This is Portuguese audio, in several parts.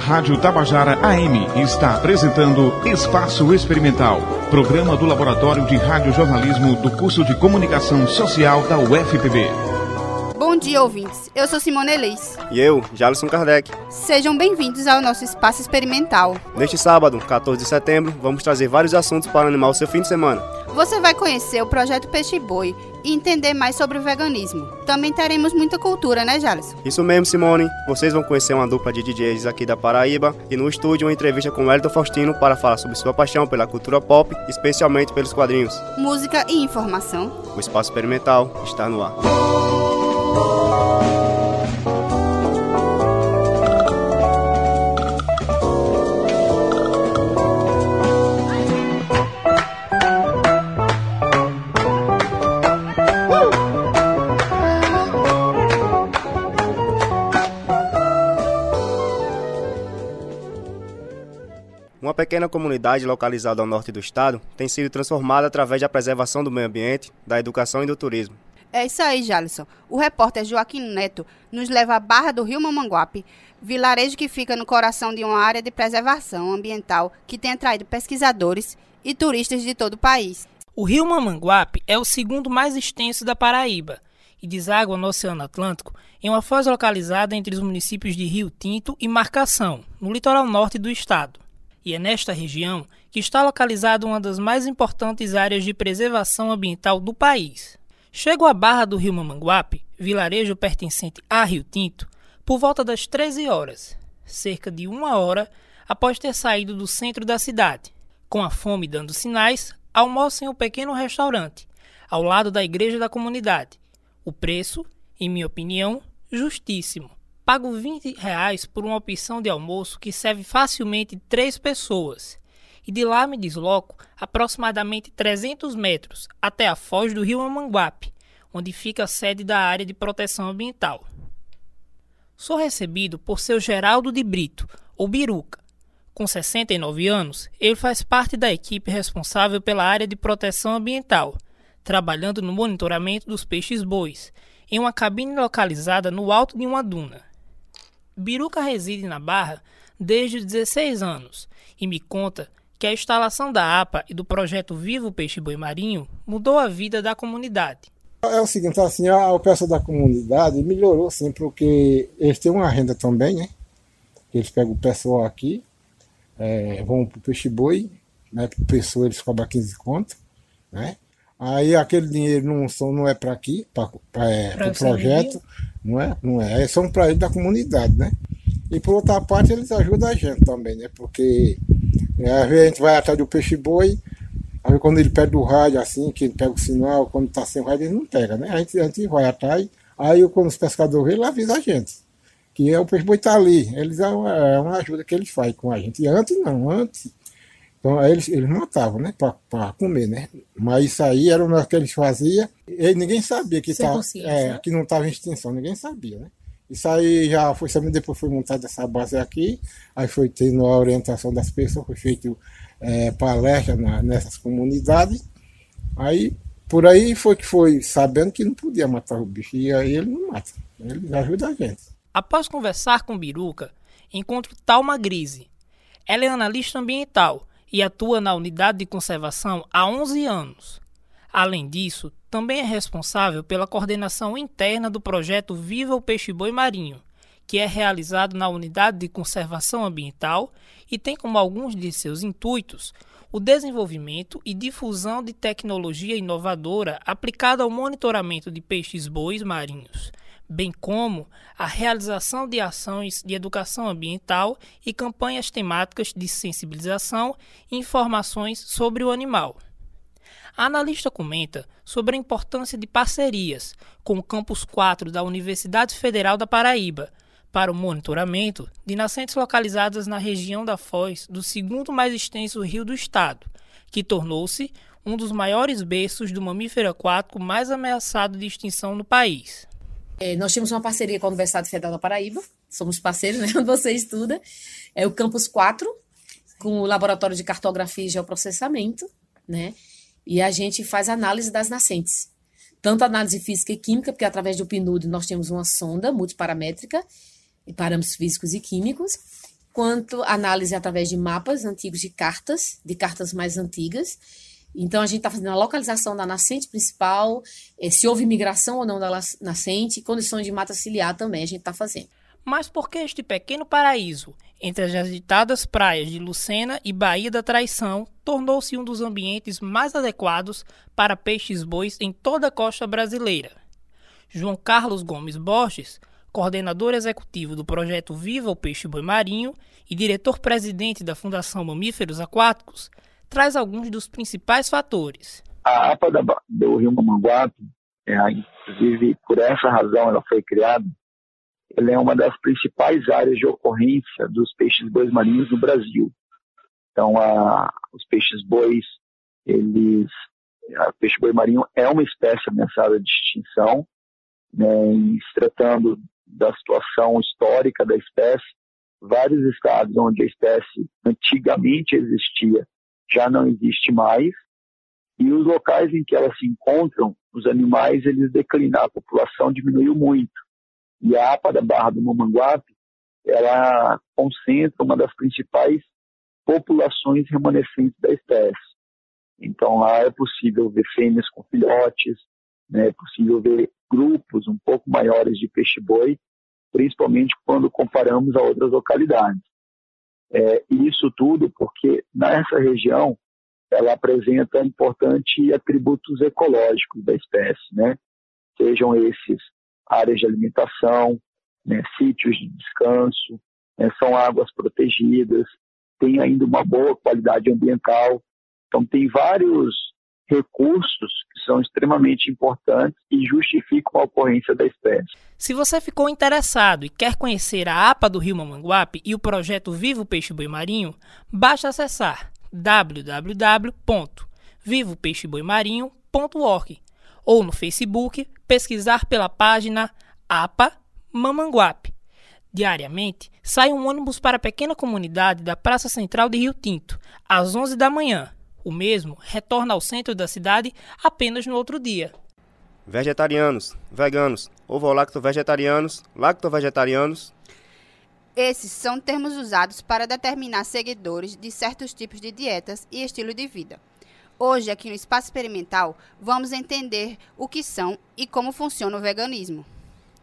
Rádio Tabajara AM está apresentando Espaço Experimental, programa do Laboratório de Radiojornalismo do curso de Comunicação Social da UFPB. Bom dia, ouvintes. Eu sou Simone Elis. E eu, Jalisson Kardec. Sejam bem-vindos ao nosso Espaço Experimental. Neste sábado, 14 de setembro, vamos trazer vários assuntos para animar o seu fim de semana. Você vai conhecer o projeto Peixe Boi e entender mais sobre o veganismo. Também teremos muita cultura, né, Jalisson? Isso mesmo, Simone. Vocês vão conhecer uma dupla de DJs aqui da Paraíba e no estúdio uma entrevista com Wellington Faustino para falar sobre sua paixão pela cultura pop, especialmente pelos quadrinhos. Música e informação. O Espaço Experimental está no ar. Uma pequena comunidade localizada ao norte do estado tem sido transformada através da preservação do meio ambiente, da educação e do turismo. É isso aí, Jalisson. O repórter Joaquim Neto nos leva à Barra do Rio Mamanguape, vilarejo que fica no coração de uma área de preservação ambiental que tem atraído pesquisadores e turistas de todo o país. O rio Mamanguape é o segundo mais extenso da Paraíba e deságua no Oceano Atlântico em uma foz localizada entre os municípios de Rio Tinto e Marcação, no litoral norte do estado. E é nesta região que está localizada uma das mais importantes áreas de preservação ambiental do país. Chego à Barra do Rio Mamanguape, vilarejo pertencente a Rio Tinto, por volta das 13 horas, cerca de uma hora após ter saído do centro da cidade. Com a fome dando sinais, almoço em um pequeno restaurante, ao lado da igreja da comunidade. O preço, em minha opinião, justíssimo. Pago 20 reais por uma opção de almoço que serve facilmente três pessoas. E de lá me desloco aproximadamente 300 metros até a foz do rio Amanguape, onde fica a sede da área de proteção ambiental. Sou recebido por seu Geraldo de Brito, ou Biruca. Com 69 anos, ele faz parte da equipe responsável pela área de proteção ambiental, trabalhando no monitoramento dos peixes-bois, em uma cabine localizada no alto de uma duna. Biruca reside na Barra desde os 16 anos e me conta que a instalação da APA e do projeto Vivo Peixe Boi Marinho mudou a vida da comunidade. É o seguinte, assim, a, o pessoal da comunidade melhorou sim, porque eles têm uma renda também, né? Eles pegam o pessoal aqui, é, vão pro peixe boi, né? Por pessoa eles cobram 15 conto, né? Aí aquele dinheiro não, são, não é para aqui, para é, o projeto, não é? Não é, só para ele da comunidade, né? E por outra parte eles ajudam a gente também, né? Porque é, às vezes a gente vai atrás do peixe boi, aí quando ele pega o rádio assim, que ele pega o sinal, quando está sem rádio ele não pega, né? A gente, a gente vai atrás, aí quando os pescadores vêm, ele avisa a gente. Que é, o peixe boi está ali. Eles é é uma ajuda que eles fazem com a gente. E antes não, antes então aí eles, eles matavam, né? Para comer, né? Mas isso aí era o que eles faziam. E ninguém sabia que, tá, é, né? que não estava em extinção, ninguém sabia, né? Isso aí já foi sabendo, depois foi montada essa base aqui, aí foi tendo a orientação das pessoas, foi feito é, palestra na, nessas comunidades. Aí por aí foi que foi sabendo que não podia matar o bicho. E aí ele não mata. Ele ajuda a gente. Após conversar com Biruca, encontro Talma Grise. Ela é analista ambiental e atua na unidade de conservação há 11 anos. Além disso, também é responsável pela coordenação interna do projeto Viva o Peixe Boi Marinho, que é realizado na unidade de conservação ambiental e tem como alguns de seus intuitos o desenvolvimento e difusão de tecnologia inovadora aplicada ao monitoramento de peixes bois marinhos, bem como a realização de ações de educação ambiental e campanhas temáticas de sensibilização e informações sobre o animal. A analista comenta sobre a importância de parcerias com o Campus 4 da Universidade Federal da Paraíba para o monitoramento de nascentes localizadas na região da Foz do segundo mais extenso rio do estado, que tornou-se um dos maiores berços do mamífero aquático mais ameaçado de extinção no país. É, nós temos uma parceria com a Universidade Federal da Paraíba, somos parceiros, né, onde você estuda, é o Campus 4, com o Laboratório de Cartografia e Geoprocessamento, né, e a gente faz análise das nascentes, tanto análise física e química, porque através do PNUD nós temos uma sonda multiparamétrica, e parâmetros físicos e químicos, quanto análise através de mapas antigos de cartas, de cartas mais antigas. Então, a gente está fazendo a localização da nascente principal, eh, se houve migração ou não da nascente, condições de mata ciliar também a gente está fazendo. Mas por que este pequeno paraíso, entre as agitadas praias de Lucena e Baía da Traição, tornou-se um dos ambientes mais adequados para peixes-bois em toda a costa brasileira? João Carlos Gomes Borges, coordenador executivo do projeto Viva o Peixe Boi Marinho e diretor-presidente da Fundação Mamíferos Aquáticos, traz alguns dos principais fatores. A APA do Rio Mamanguape, é, inclusive por essa razão ela foi criada, ela é uma das principais áreas de ocorrência dos peixes bois marinhos no Brasil. Então, a, os peixes bois, eles, o peixe boi marinho é uma espécie ameaçada de extinção, né, se tratando da situação histórica da espécie, vários estados onde a espécie antigamente existia já não existe mais, e os locais em que elas se encontram, os animais, eles declinaram, a população diminuiu muito. E a APA da Barra do Mamanguape, ela concentra uma das principais populações remanescentes da espécie. Então lá é possível ver fêmeas com filhotes, né, é possível ver grupos um pouco maiores de peixe-boi, principalmente quando comparamos a outras localidades. É, isso tudo porque nessa região ela apresenta importantes atributos ecológicos da espécie, né? Sejam esses áreas de alimentação, né, sítios de descanso, né, são águas protegidas, tem ainda uma boa qualidade ambiental. Então, tem vários recursos que são extremamente importantes e justificam a ocorrência da espécie. Se você ficou interessado e quer conhecer a APA do Rio Mamanguape e o projeto Vivo Peixe Boi Marinho, basta acessar www.vivopeixeboimarinho.org ou no Facebook pesquisar pela página APA Mamanguape. Diariamente, sai um ônibus para a pequena comunidade da Praça Central de Rio Tinto, às 11 da manhã. O mesmo retorna ao centro da cidade apenas no outro dia. Vegetarianos, veganos, ovo-lacto-vegetarianos, lacto-vegetarianos. Esses são termos usados para determinar seguidores de certos tipos de dietas e estilo de vida. Hoje, aqui no Espaço Experimental, vamos entender o que são e como funciona o veganismo.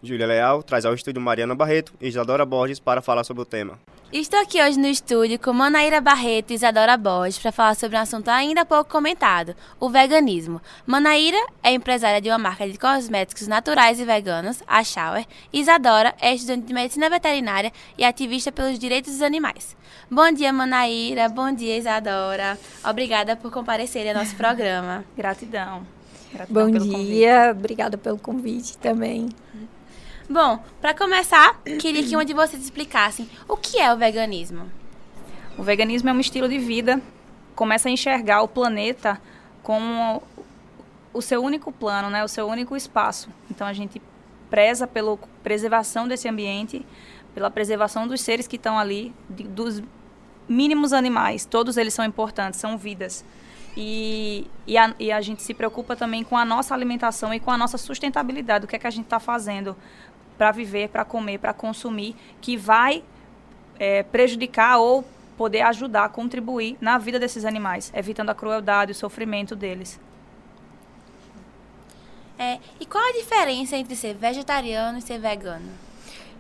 Júlia Leal traz ao estúdio Mariana Barreto e Isadora Borges para falar sobre o tema. Estou aqui hoje no estúdio com Manaíra Barreto e Isadora Borges para falar sobre um assunto ainda pouco comentado, o veganismo. Manaíra é empresária de uma marca de cosméticos naturais e veganos, a Shower, e Isadora é estudante de medicina veterinária e ativista pelos direitos dos animais. Bom dia, Manaíra. Bom dia, Isadora. Obrigada por comparecerem ao nosso programa. Gratidão. Gratidão Bom dia, convite. obrigada pelo convite também. Bom, para começar, queria que uma de vocês explicassem o que é o veganismo. O veganismo é um estilo de vida. Começa a enxergar o planeta como o seu único plano, né? O seu único espaço. Então a gente preza pela preservação desse ambiente, pela preservação dos seres que estão ali, dos mínimos animais, todos eles são importantes, são vidas. E, e, a, e a gente se preocupa também com a nossa alimentação e com a nossa sustentabilidade, o que é que a gente está fazendo para viver, para comer, para consumir, que vai é, prejudicar ou poder ajudar, contribuir na vida desses animais, evitando a crueldade, o sofrimento deles. É, e qual a diferença entre ser vegetariano e ser vegano?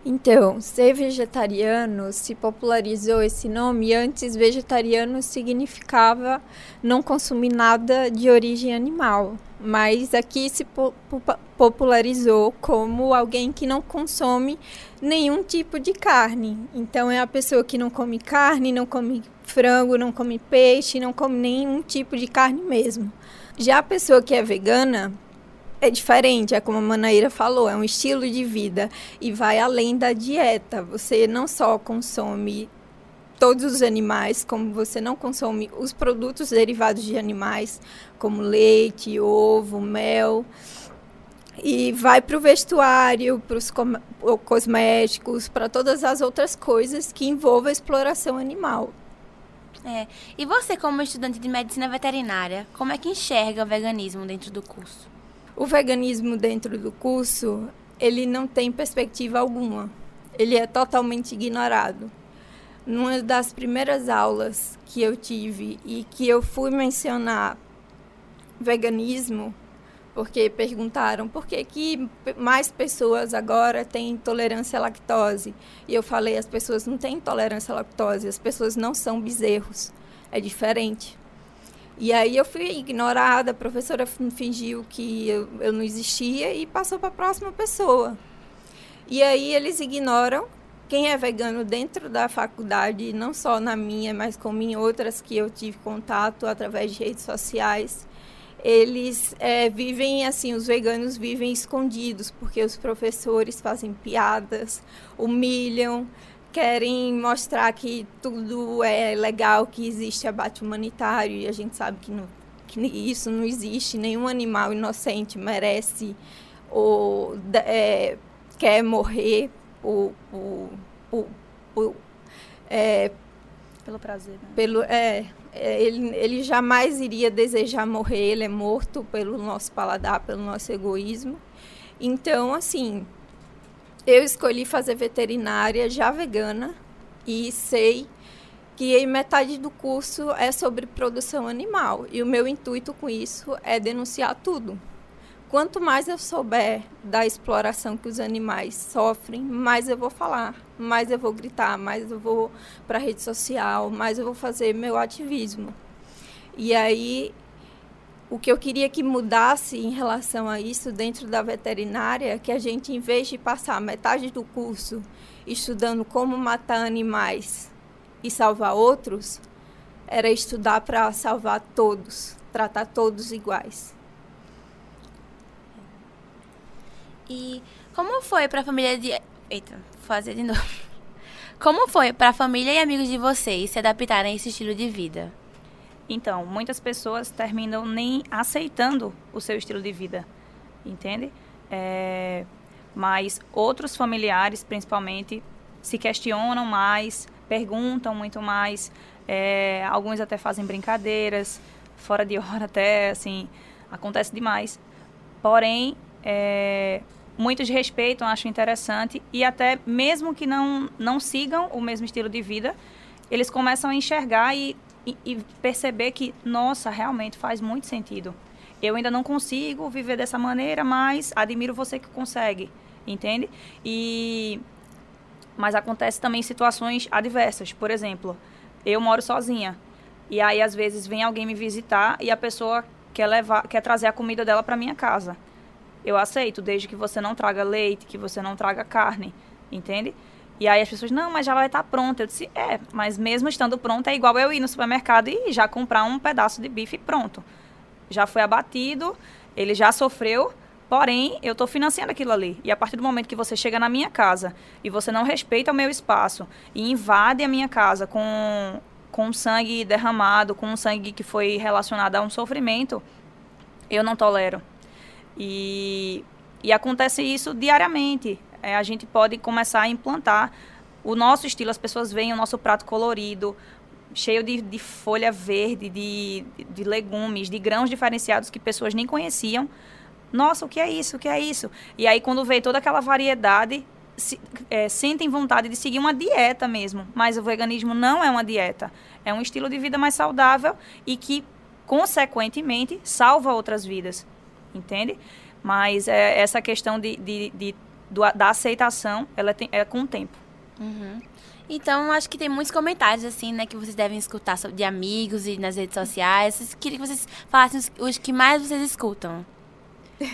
Então, ser vegetariano se popularizou esse nome. Antes, vegetariano significava não consumir nada de origem animal. Mas aqui se po popularizou como alguém que não consome nenhum tipo de carne. Então, é a pessoa que não come carne, não come frango, não come peixe, não come nenhum tipo de carne mesmo. Já a pessoa que é vegana é diferente, é como a Manaíra falou, é um estilo de vida e vai além da dieta. Você não só consome todos os animais, como você não consome os produtos derivados de animais, como leite, ovo, mel. E vai para o vestuário, para os cosméticos, para todas as outras coisas que envolvam a exploração animal. É. E você, como estudante de medicina veterinária, como é que enxerga o veganismo dentro do curso? O veganismo dentro do curso, ele não tem perspectiva alguma. Ele é totalmente ignorado. Numa das primeiras aulas que eu tive e que eu fui mencionar veganismo, porque perguntaram por que, que mais pessoas agora têm intolerância à lactose. E eu falei, as pessoas não têm intolerância à lactose, as pessoas não são bezerros. É diferente. E aí eu fui ignorada, a professora fingiu que eu, eu não existia e passou para a próxima pessoa. E aí eles ignoram quem é vegano dentro da faculdade, não só na minha, mas como em outras que eu tive contato através de redes sociais eles é, vivem assim, os veganos vivem escondidos, porque os professores fazem piadas, humilham, querem mostrar que tudo é legal, que existe abate humanitário, e a gente sabe que, não, que isso não existe, nenhum animal inocente merece ou é, quer morrer por, por, por, por é, pelo prazer. Né? Pelo, é, é, ele, ele jamais iria desejar morrer, ele é morto pelo nosso paladar, pelo nosso egoísmo. Então, assim, eu escolhi fazer veterinária já vegana e sei que metade do curso é sobre produção animal. E o meu intuito com isso é denunciar tudo. Quanto mais eu souber da exploração que os animais sofrem, mais eu vou falar, mais eu vou gritar, mais eu vou para a rede social, mais eu vou fazer meu ativismo. E aí, o que eu queria que mudasse em relação a isso dentro da veterinária, é que a gente, em vez de passar metade do curso estudando como matar animais e salvar outros, era estudar para salvar todos, tratar todos iguais. E como foi para a família de. Eita, fazer de novo. Como foi para a família e amigos de vocês se adaptarem a esse estilo de vida? Então, muitas pessoas terminam nem aceitando o seu estilo de vida, entende? É, mas outros familiares, principalmente, se questionam mais, perguntam muito mais. É, alguns até fazem brincadeiras, fora de hora até, assim, acontece demais. Porém, é, muitos respeitam, acham interessante e até mesmo que não, não sigam o mesmo estilo de vida, eles começam a enxergar e, e, e perceber que, nossa, realmente faz muito sentido. Eu ainda não consigo viver dessa maneira, mas admiro você que consegue, entende? E mas acontece também situações adversas. Por exemplo, eu moro sozinha. E aí às vezes vem alguém me visitar e a pessoa quer levar, quer trazer a comida dela para minha casa eu aceito, desde que você não traga leite, que você não traga carne, entende? E aí as pessoas, não, mas já vai estar tá pronta. Eu disse, é, mas mesmo estando pronta, é igual eu ir no supermercado e já comprar um pedaço de bife pronto. Já foi abatido, ele já sofreu, porém, eu estou financiando aquilo ali. E a partir do momento que você chega na minha casa e você não respeita o meu espaço e invade a minha casa com, com sangue derramado, com sangue que foi relacionado a um sofrimento, eu não tolero. E, e acontece isso diariamente. É, a gente pode começar a implantar o nosso estilo, as pessoas veem o nosso prato colorido, cheio de, de folha verde, de, de legumes, de grãos diferenciados que pessoas nem conheciam. Nossa, o que é isso? O que é isso? E aí, quando vê toda aquela variedade, se, é, sentem vontade de seguir uma dieta mesmo. Mas o veganismo não é uma dieta. É um estilo de vida mais saudável e que, consequentemente, salva outras vidas entende? Mas é, essa questão de, de, de do, da aceitação, ela tem, é com o tempo. Uhum. Então, acho que tem muitos comentários, assim, né, que vocês devem escutar de amigos e nas redes sociais. Queria que vocês falassem os, os que mais vocês escutam.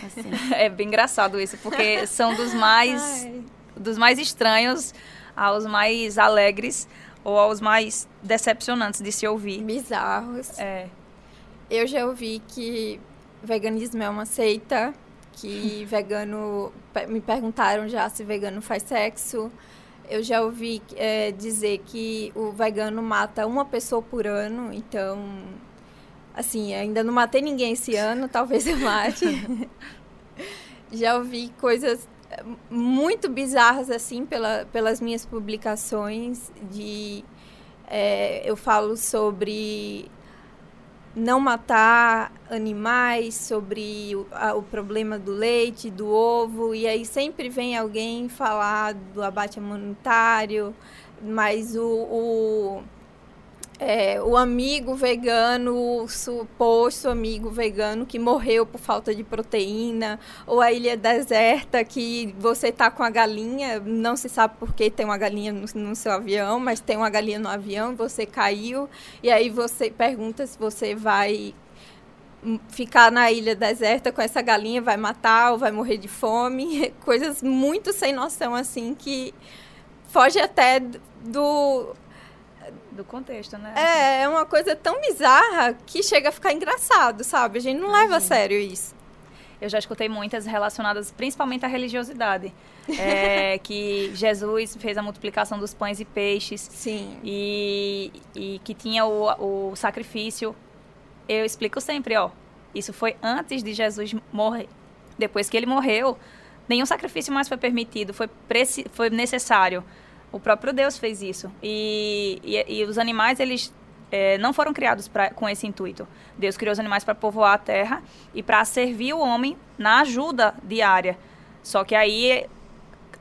Assim. é bem engraçado isso, porque são dos mais, dos mais estranhos aos mais alegres ou aos mais decepcionantes de se ouvir. Bizarros. É. Eu já ouvi que veganismo é uma seita, que vegano. Me perguntaram já se vegano faz sexo. Eu já ouvi é, dizer que o vegano mata uma pessoa por ano, então. Assim, ainda não matei ninguém esse ano, talvez eu mate. já ouvi coisas muito bizarras, assim, pela, pelas minhas publicações. de é, Eu falo sobre não matar animais, sobre o, a, o, problema do leite, do ovo, e aí sempre vem alguém falar do abate humanitário, mas o, o é, o amigo vegano, o suposto amigo vegano que morreu por falta de proteína, ou a ilha deserta que você tá com a galinha, não se sabe por que tem uma galinha no, no seu avião, mas tem uma galinha no avião, você caiu, e aí você pergunta se você vai ficar na ilha deserta com essa galinha, vai matar ou vai morrer de fome, coisas muito sem noção assim que foge até do do contexto, né? É, é uma coisa tão bizarra que chega a ficar engraçado, sabe? A gente não leva a sério isso. Eu já escutei muitas relacionadas principalmente à religiosidade. É, que Jesus fez a multiplicação dos pães e peixes. Sim. E, e que tinha o, o sacrifício. Eu explico sempre, ó. Isso foi antes de Jesus morrer. Depois que ele morreu, nenhum sacrifício mais foi permitido, foi, foi necessário. O próprio Deus fez isso. E, e, e os animais, eles é, não foram criados pra, com esse intuito. Deus criou os animais para povoar a terra e para servir o homem na ajuda diária. Só que aí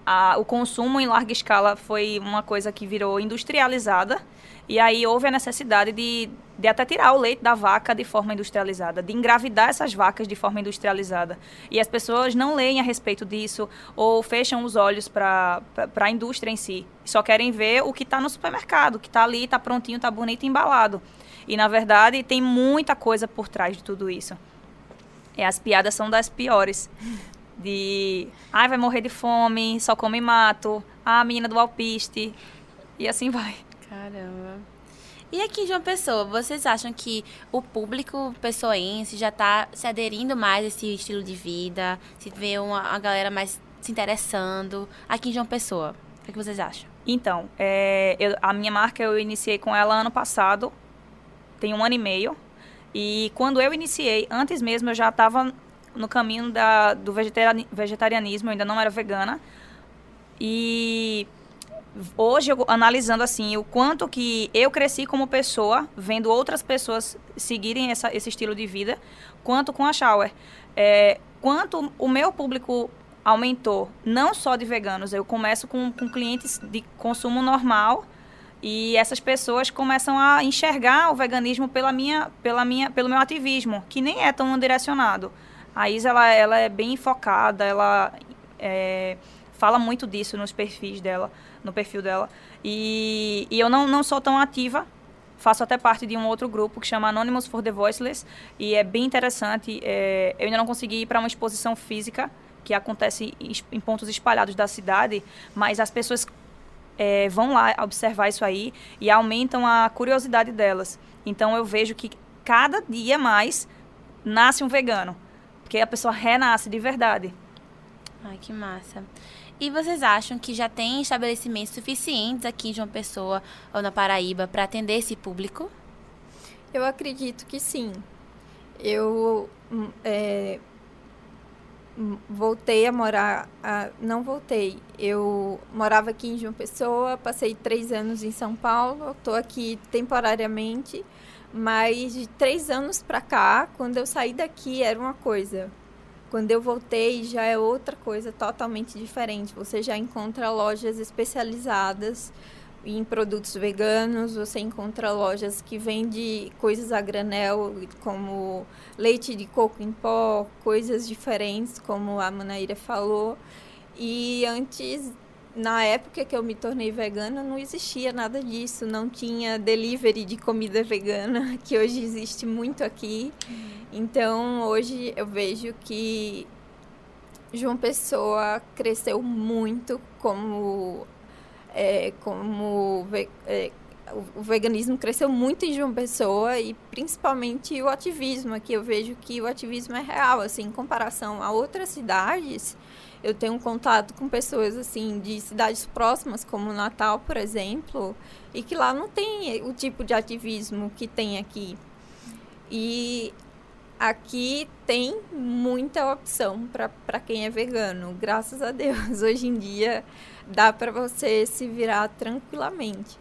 a, o consumo em larga escala foi uma coisa que virou industrializada e aí houve a necessidade de, de até tirar o leite da vaca de forma industrializada, de engravidar essas vacas de forma industrializada. E as pessoas não leem a respeito disso ou fecham os olhos para a indústria em si. Só querem ver o que está no supermercado, que está ali, está prontinho, está bonito, embalado. E na verdade tem muita coisa por trás de tudo isso. E as piadas são das piores. De, ai, ah, vai morrer de fome, só come mato, ah, a menina do alpiste, e assim vai. Caramba. E aqui de uma pessoa, vocês acham que o público pessoense já está se aderindo mais a esse estilo de vida? Se vê uma, uma galera mais se interessando? Aqui de uma pessoa, o que, que vocês acham? Então, é, eu, a minha marca eu iniciei com ela ano passado, tem um ano e meio. E quando eu iniciei, antes mesmo eu já estava no caminho da, do vegetarianismo, eu ainda não era vegana. E hoje eu, analisando assim o quanto que eu cresci como pessoa vendo outras pessoas seguirem essa, esse estilo de vida quanto com a shower. É, quanto o meu público aumentou não só de veganos eu começo com, com clientes de consumo normal e essas pessoas começam a enxergar o veganismo pela minha, pela minha, pelo meu ativismo que nem é tão direcionado. A Isa ela, ela é bem focada ela é, fala muito disso nos perfis dela no perfil dela. E, e eu não, não sou tão ativa, faço até parte de um outro grupo que chama Anonymous for the Voiceless, e é bem interessante. É, eu ainda não consegui ir para uma exposição física, que acontece em pontos espalhados da cidade, mas as pessoas é, vão lá observar isso aí e aumentam a curiosidade delas. Então eu vejo que cada dia mais nasce um vegano, porque a pessoa renasce de verdade. Ai, que massa. E vocês acham que já tem estabelecimentos suficientes aqui em João Pessoa ou na Paraíba para atender esse público? Eu acredito que sim. Eu hum, é, hum, voltei a morar. A, não voltei. Eu morava aqui em João Pessoa, passei três anos em São Paulo, estou aqui temporariamente. Mas de três anos para cá, quando eu saí daqui, era uma coisa. Quando eu voltei, já é outra coisa totalmente diferente. Você já encontra lojas especializadas em produtos veganos, você encontra lojas que vendem coisas a granel, como leite de coco em pó, coisas diferentes, como a Manaíra falou. E antes na época que eu me tornei vegana, não existia nada disso. Não tinha delivery de comida vegana, que hoje existe muito aqui. Uhum. Então, hoje eu vejo que João Pessoa cresceu muito como. É, como é, o veganismo cresceu muito em João Pessoa e principalmente o ativismo. Aqui eu vejo que o ativismo é real, assim, em comparação a outras cidades eu tenho contato com pessoas assim de cidades próximas, como Natal, por exemplo, e que lá não tem o tipo de ativismo que tem aqui. E aqui tem muita opção para quem é vegano, graças a Deus. Hoje em dia dá para você se virar tranquilamente.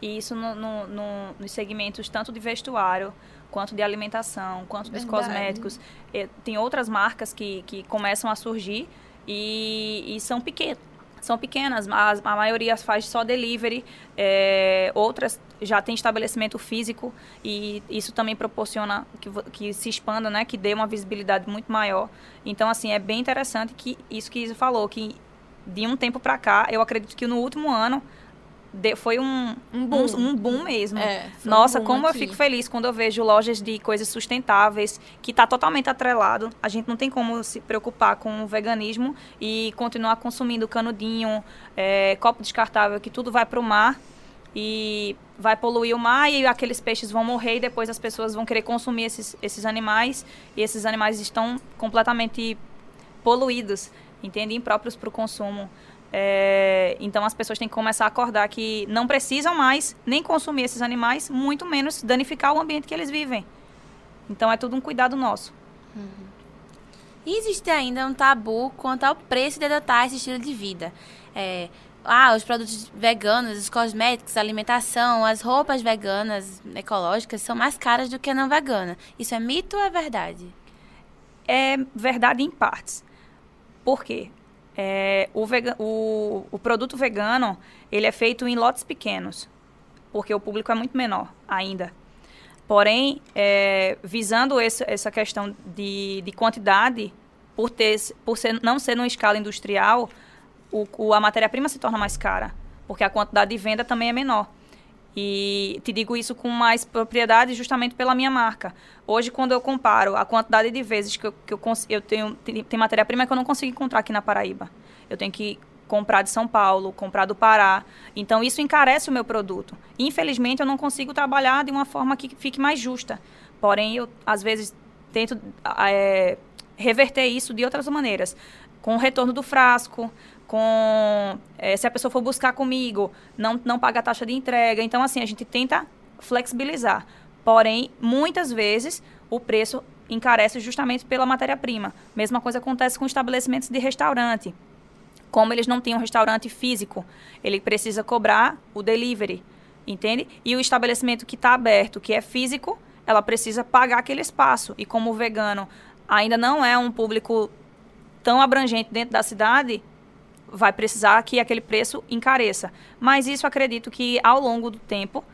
E isso no, no, no, nos segmentos tanto de vestuário quanto de alimentação, quanto dos Verdade. cosméticos. Eh, tem outras marcas que, que começam a surgir e, e são pequenas. São pequenas, mas a maioria faz só delivery, eh, outras já tem estabelecimento físico e isso também proporciona que, que se expanda, né, que dê uma visibilidade muito maior. Então, assim, é bem interessante que isso que Isa falou, que de um tempo para cá, eu acredito que no último ano de- foi um, Um boom. um, um boom mesmo. É, foi um Nossa, boom como eu aqui. fico feliz quando eu vejo lojas de coisas sustentáveis, que está totalmente atrelado. A gente não tem como se preocupar com o veganismo e continuar consumindo canudinho, é, copo descartável, que tudo vai para o mar e vai poluir o mar e aqueles peixes vão morrer e depois as pessoas vão querer consumir esses, esses animais e esses animais estão completamente poluídos, entende? Impróprios para o consumo. É, então as pessoas têm que começar a acordar que não precisam mais nem consumir esses animais, muito menos danificar o ambiente que eles vivem. Então é tudo um cuidado nosso. E existe ainda um tabu quanto ao preço de adotar esse estilo de vida. É, ah, os produtos veganos, os cosméticos, a alimentação, as roupas veganas, ecológicas, são mais caras do que a não vegana. Isso é mito ou é verdade? É verdade em partes. Por quê? É, o, o- o produto vegano, ele é feito em lotes pequenos, porque o público é muito menor ainda. Porém, é, visando esse- essa questão de, de quantidade, por, ter, por ser, não ser numa escala industrial, o, o- a matéria-prima se torna mais cara, porque a quantidade de venda também é menor. E te digo isso com mais propriedade justamente pela minha marca. Hoje, quando eu comparo a quantidade de vezes que eu, que eu, eu tenho tem, tem matéria-prima que eu não consigo encontrar aqui na Paraíba. Eu tenho que comprar de São Paulo, comprar do Pará. Então, isso encarece o meu produto. Infelizmente, eu não consigo trabalhar de uma forma que fique mais justa. Porém, eu, às vezes, tento é, reverter isso de outras maneiras. Com o retorno do frasco, com eh, se a pessoa for buscar comigo, não, não paga a taxa de entrega. Então, assim, a gente tenta flexibilizar. Porém, muitas vezes, o preço encarece justamente pela matéria-prima. Mesma coisa acontece com estabelecimentos de restaurante. Como eles não têm um restaurante físico, ele precisa cobrar o delivery, entende? E o estabelecimento que está aberto, que é físico, ela precisa pagar aquele espaço. E como o vegano ainda não é um público tão abrangente dentro da cidade, vai precisar que aquele preço encareça. Mas isso acredito que ao longo do tempo,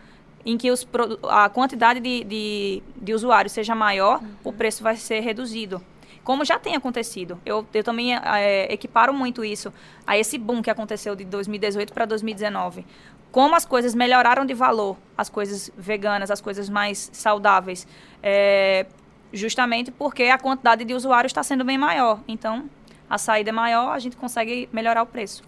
em que os, a quantidade de, de, de usuários seja maior, o preço vai ser reduzido. Como já tem acontecido. Eu, eu também eh, equiparo muito isso a esse boom que aconteceu de 2018 para 2019. Como as coisas melhoraram de valor, as coisas veganas, as coisas mais saudáveis, eh, justamente porque a quantidade de usuários está sendo bem maior. Então, a saída é maior, a gente consegue melhorar o preço.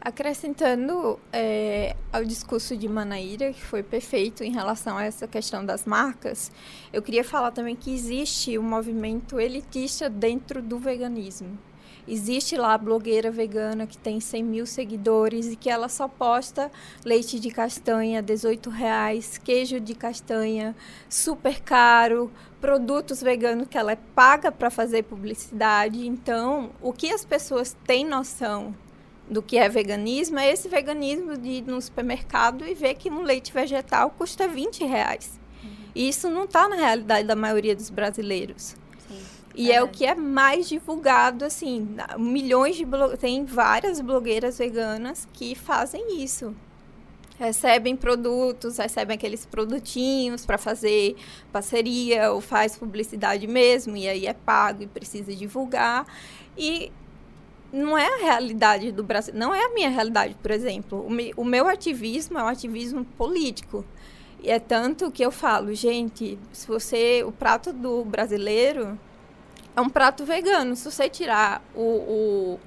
Acrescentando é, ao discurso de Manaíra, que foi perfeito em relação a essa questão das marcas, eu queria falar também que existe um movimento elitista dentro do veganismo. Existe lá a blogueira vegana que tem 100 mil seguidores e que ela só posta leite de castanha, 18 reais, queijo de castanha, super caro, produtos veganos que ela é paga para fazer publicidade. Então, o que as pessoas têm noção do que é veganismo é esse veganismo de ir no supermercado e ver que um leite vegetal custa 20 reais. E isso não está na realidade da maioria dos brasileiros. E é o que é mais divulgado, assim, milhões de blo- tem várias blogueiras veganas que fazem isso. Recebem produtos, recebem aqueles produtinhos para fazer parceria ou faz publicidade mesmo e aí é pago e precisa divulgar. E não é a realidade do Brasil, não é a minha realidade, por exemplo. O, o meu ativismo é um ativismo político. E é tanto que eu falo, gente, se você. O prato do brasileiro é um prato vegano. Se você tirar o, o-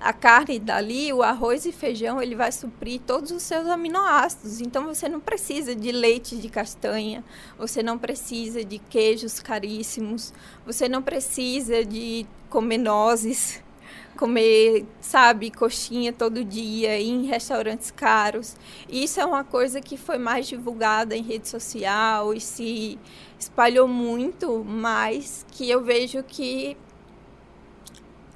a carne dali, o arroz e feijão, ele vai suprir todos os seus aminoácidos. Então você não precisa de leite de castanha, você não precisa de queijos caríssimos, você não precisa de comer nozes, comer, sabe, coxinha todo dia, em restaurantes caros. Isso é uma coisa que foi mais divulgada em rede social e se espalhou muito, mas que eu vejo que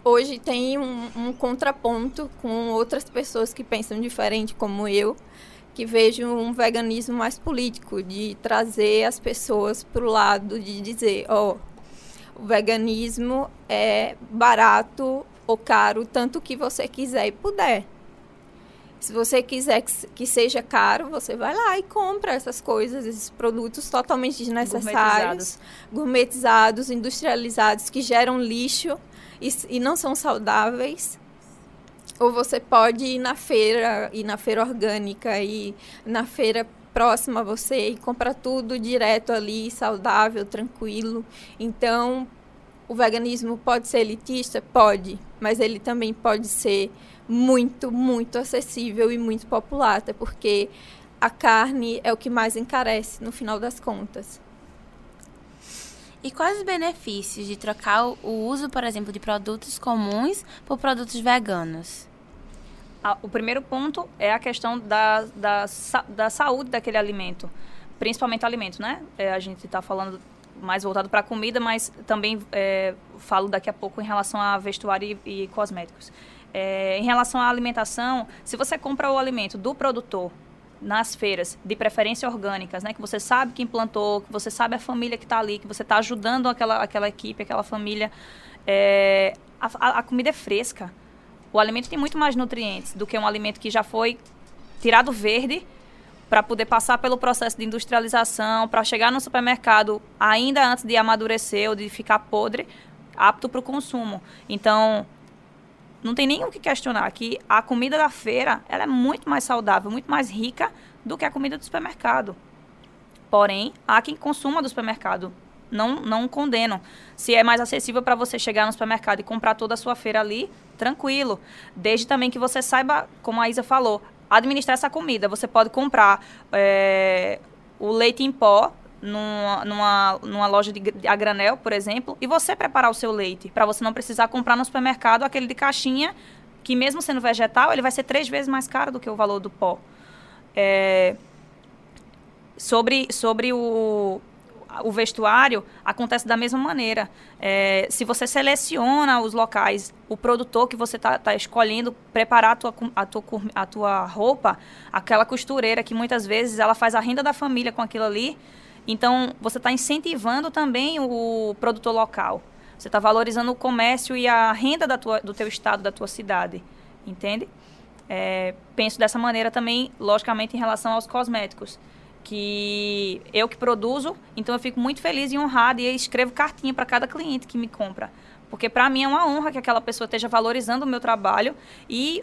hoje tem um, um contraponto com outras pessoas que pensam diferente como eu, que vejo um veganismo mais político, de trazer as pessoas para o lado de dizer, ó, oh, o veganismo é barato ou caro, tanto que você quiser e puder. Se você quiser que seja caro, você vai lá e compra essas coisas, esses produtos totalmente desnecessários, gourmetizados, gourmetizados industrializados, que geram lixo e, e não são saudáveis. Ou você pode ir na feira, ir na feira orgânica, e na feira próxima a você e comprar tudo direto ali, saudável, tranquilo. Então, o veganismo pode ser elitista? Pode, mas ele também pode ser muito, muito acessível e muito popular, até porque a carne é o que mais encarece no final das contas. E quais os benefícios de trocar o uso, por exemplo, de produtos comuns por produtos veganos? O primeiro ponto é a questão da, da, da saúde daquele alimento, principalmente o alimento, né? É, a gente está falando mais voltado para a comida, mas também é, falo daqui a pouco em relação a vestuário e, e cosméticos. É, em relação à alimentação, se você compra o alimento do produtor nas feiras, de preferência orgânicas, né, que você sabe quem plantou, que você sabe a família que está ali, que você está ajudando aquela, aquela equipe, aquela família, é, a, a comida é fresca. O alimento tem muito mais nutrientes do que um alimento que já foi tirado verde para poder passar pelo processo de industrialização, para chegar no supermercado ainda antes de amadurecer ou de ficar podre, apto para o consumo. Então, não tem nenhum que questionar que a comida da feira ela é muito mais saudável, muito mais rica do que a comida do supermercado. Porém, há quem consuma do supermercado. Não, não condenam. Se é mais acessível para você chegar no supermercado e comprar toda a sua feira ali, tranquilo. Desde também que você saiba, como a Isa falou, administrar essa comida. Você pode comprar é, o leite em pó numa, numa, numa loja de, a granel, por exemplo, e você preparar o seu leite, para você não precisar comprar no supermercado aquele de caixinha, que mesmo sendo vegetal, ele vai ser três vezes mais caro do que o valor do pó. É, sobre sobre o, o vestuário, acontece da mesma maneira. É, se você seleciona os locais, o produtor que você está tá escolhendo preparar a tua, a, tua, a tua roupa, aquela costureira que muitas vezes ela faz a renda da família com aquilo ali, então, você está incentivando também o produtor local. Você está valorizando o comércio e a renda da tua, do teu estado, da tua cidade. Entende? É, penso dessa maneira também, logicamente, em relação aos cosméticos. Que eu que produzo, então eu fico muito feliz e honrada e escrevo cartinha para cada cliente que me compra. Porque para mim é uma honra que aquela pessoa esteja valorizando o meu trabalho e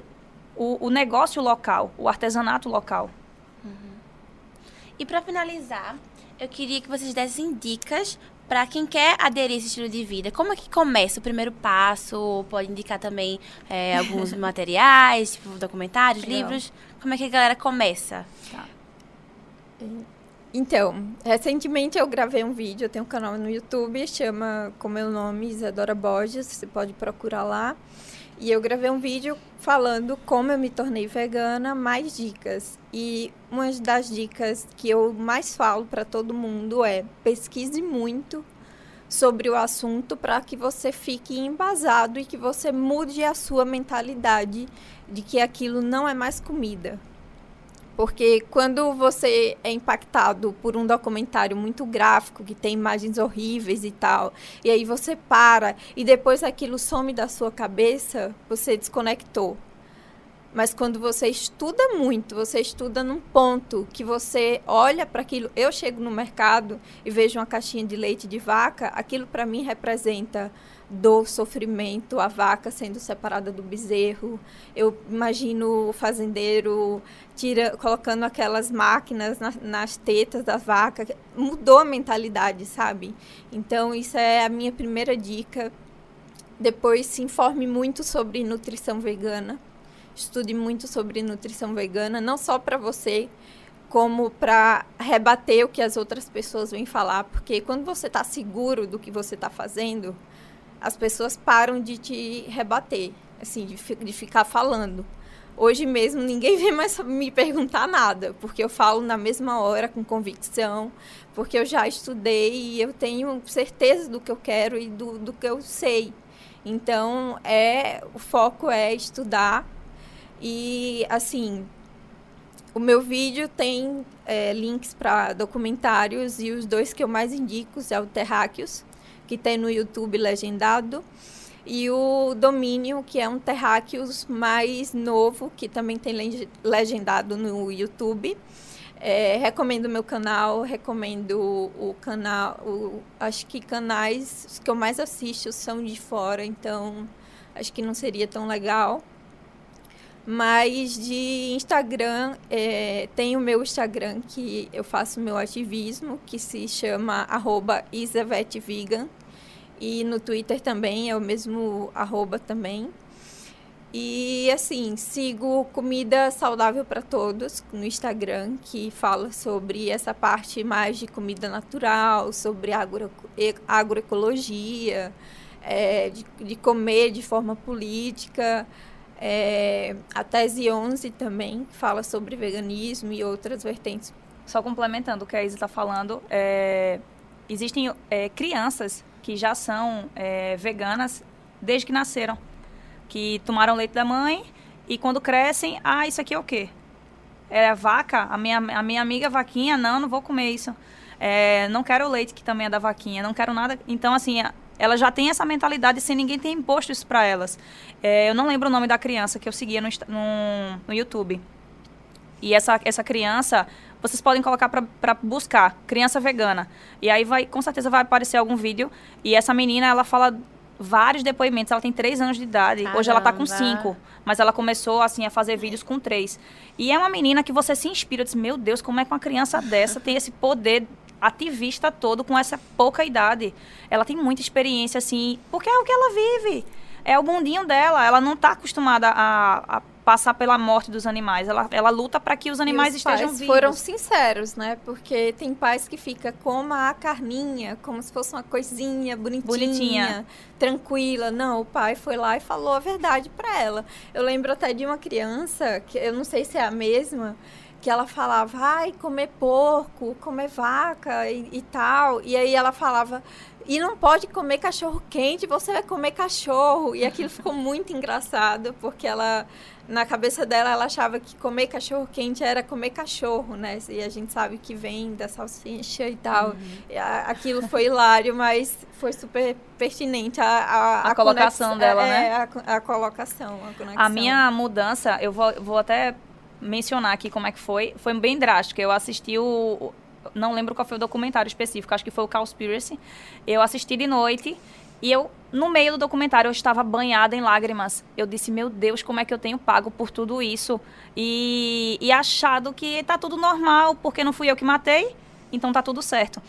o, o negócio local, o artesanato local. Uhum. E para finalizar, eu queria que vocês dessem dicas para quem quer aderir a esse estilo de vida. Como é que começa o primeiro passo? Pode indicar também é, alguns materiais, tipo documentários, Legal. livros. Como é que a galera começa? Tá. Então, recentemente eu gravei um vídeo, eu tenho um canal no YouTube, chama com meu nome Isadora Borges, você pode procurar lá. E eu gravei um vídeo falando como eu me tornei vegana, mais dicas. E uma das dicas que eu mais falo para todo mundo é: pesquise muito sobre o assunto para que você fique embasado e que você mude a sua mentalidade de que aquilo não é mais comida. Porque quando você é impactado por um documentário muito gráfico, que tem imagens horríveis e tal, e aí você para e depois aquilo some da sua cabeça, você desconectou. Mas quando você estuda muito, você estuda num ponto que você olha para aquilo. Eu chego no mercado e vejo uma caixinha de leite de vaca, aquilo para mim representa do sofrimento, a vaca sendo separada do bezerro. Eu imagino o fazendeiro tira, colocando aquelas máquinas na, nas tetas da vaca. Mudou a mentalidade, sabe? Então, isso é a minha primeira dica. Depois, se informe muito sobre nutrição vegana. Estude muito sobre nutrição vegana, não só para você, como para rebater o que as outras pessoas vêm falar, porque quando você está seguro do que você está fazendo, as pessoas param de te rebater, assim, de, de ficar falando. Hoje mesmo ninguém vem mais me perguntar nada, porque eu falo na mesma hora com convicção, porque eu já estudei e eu tenho certeza do que eu quero e do, do que eu sei. Então, é o foco é estudar e assim, o meu vídeo tem é, links para documentários e os dois que eu mais indico é o Terráqueos, que tem no YouTube legendado, e o Domínio, que é um Terráqueos mais novo, que também tem legendado no YouTube. É, recomendo o meu canal, recomendo o, canal, o, acho que canais que eu mais assisto são de fora, então acho que não seria tão legal. Mas de Instagram, é, tem o meu Instagram que eu faço meu ativismo, que se chama arroba isavetvegan. E no Twitter também é o mesmo arroba também. E assim, sigo Comida Saudável para Todos no Instagram, que fala sobre essa parte mais de comida natural, sobre agro, agroecologia, é, de, de comer de forma política. É, a Tese 11 também fala sobre veganismo e outras vertentes. Só complementando o que a Isa está falando, é, existem é, crianças que já são é, veganas desde que nasceram, que tomaram leite da mãe e quando crescem, ah, isso aqui é o quê? É vaca? A minha, a minha amiga vaquinha, não, não vou comer isso. É, não quero o leite que também é da vaquinha, não quero nada. Então, assim, ela já tem essa mentalidade sem ninguém ter imposto isso para elas. É, eu não lembro o nome da criança que eu seguia no, no, no YouTube. E essa, essa criança, vocês podem colocar para buscar, criança vegana. E aí vai, com certeza vai aparecer algum vídeo. E essa menina, ela fala vários depoimentos. Ela tem três anos de idade. Caramba. Hoje ela está com cinco. Mas ela começou, assim, a fazer vídeos com três. E é uma menina que você se inspira. Diz, meu Deus, como é que uma criança dessa tem esse poder ativista todo com essa pouca idade. Ela tem muita experiência, assim, porque é o que ela vive. É o mundinho dela. Ela não está acostumada a, a, passar pela morte dos animais. Ela, ela luta para que os animais e os estejam pais vivos. foram sinceros, né? Porque tem pais que fica coma a carninha, como se fosse uma coisinha bonitinha, bonitinha, tranquila. Não, o pai foi lá e falou a verdade para ela. Eu lembro até de uma criança, que eu não sei se é a mesma, que ela falava, ai, comer porco, comer vaca e, e, tal. E aí ela falava, e não pode comer cachorro quente, você vai comer cachorro. E aquilo ficou muito engraçado, porque ela, na cabeça dela, ela achava que comer cachorro quente era comer cachorro, né? E a gente sabe que vem da salsicha e tal. Uhum. E a, aquilo foi hilário, mas foi super pertinente a, a, a, a colocação dela, é, né? A, a colocação, a conexão. A minha mudança, eu vou, vou até mencionar aqui como é que foi. Foi bem drástico. Eu assisti o. Não lembro qual foi o documentário específico, acho que foi o Cowspiracy. Eu assisti de noite e eu, no meio do documentário, eu estava banhada em lágrimas. Eu disse, meu Deus, como é que eu tenho pago por tudo isso? E, e achado que tá tudo normal, porque não fui eu que matei, então tá tudo certo.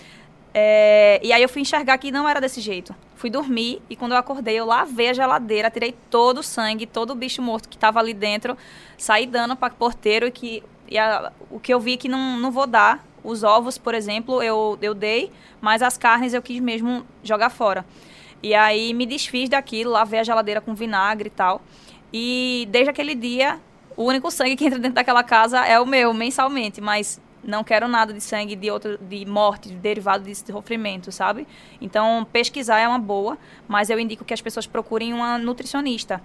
É, e aí eu fui enxergar que não era desse jeito. Fui dormir e quando eu acordei, eu lavei a geladeira, tirei todo o sangue, todo o bicho morto que estava ali dentro, saí dando para o porteiro e que e a, o que eu vi que não, não vou dar. Os ovos, por exemplo, eu, eu dei, mas as carnes eu quis mesmo jogar fora. E aí me desfiz daquilo, lavei a geladeira com vinagre e tal. E desde aquele dia, o único sangue que entra dentro daquela casa é o meu, mensalmente. Mas não quero nada de sangue de outro de morte derivado de sofrimento, sabe? Então pesquisar é uma boa, mas eu indico que as pessoas procurem uma nutricionista.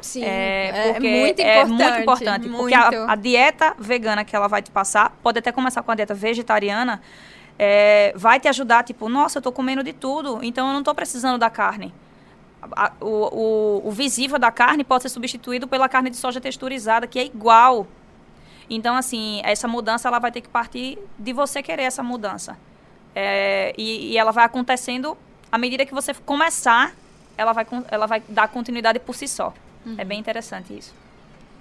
Sim, é, é muito importante. É muito importante, muito. porque a, a, dieta vegana que ela vai te passar, pode até começar com a dieta vegetariana, é, vai te ajudar, tipo, nossa, eu estou comendo de tudo, então eu não estou precisando da carne. A, o, o, o visível da carne pode ser substituído pela carne de soja texturizada, que é igual, então, assim, essa mudança ela vai ter que partir de você querer essa mudança. É, e, e, ela vai acontecendo à medida que você começar, ela vai, ela vai dar continuidade por si só. É uhum. É bem interessante isso.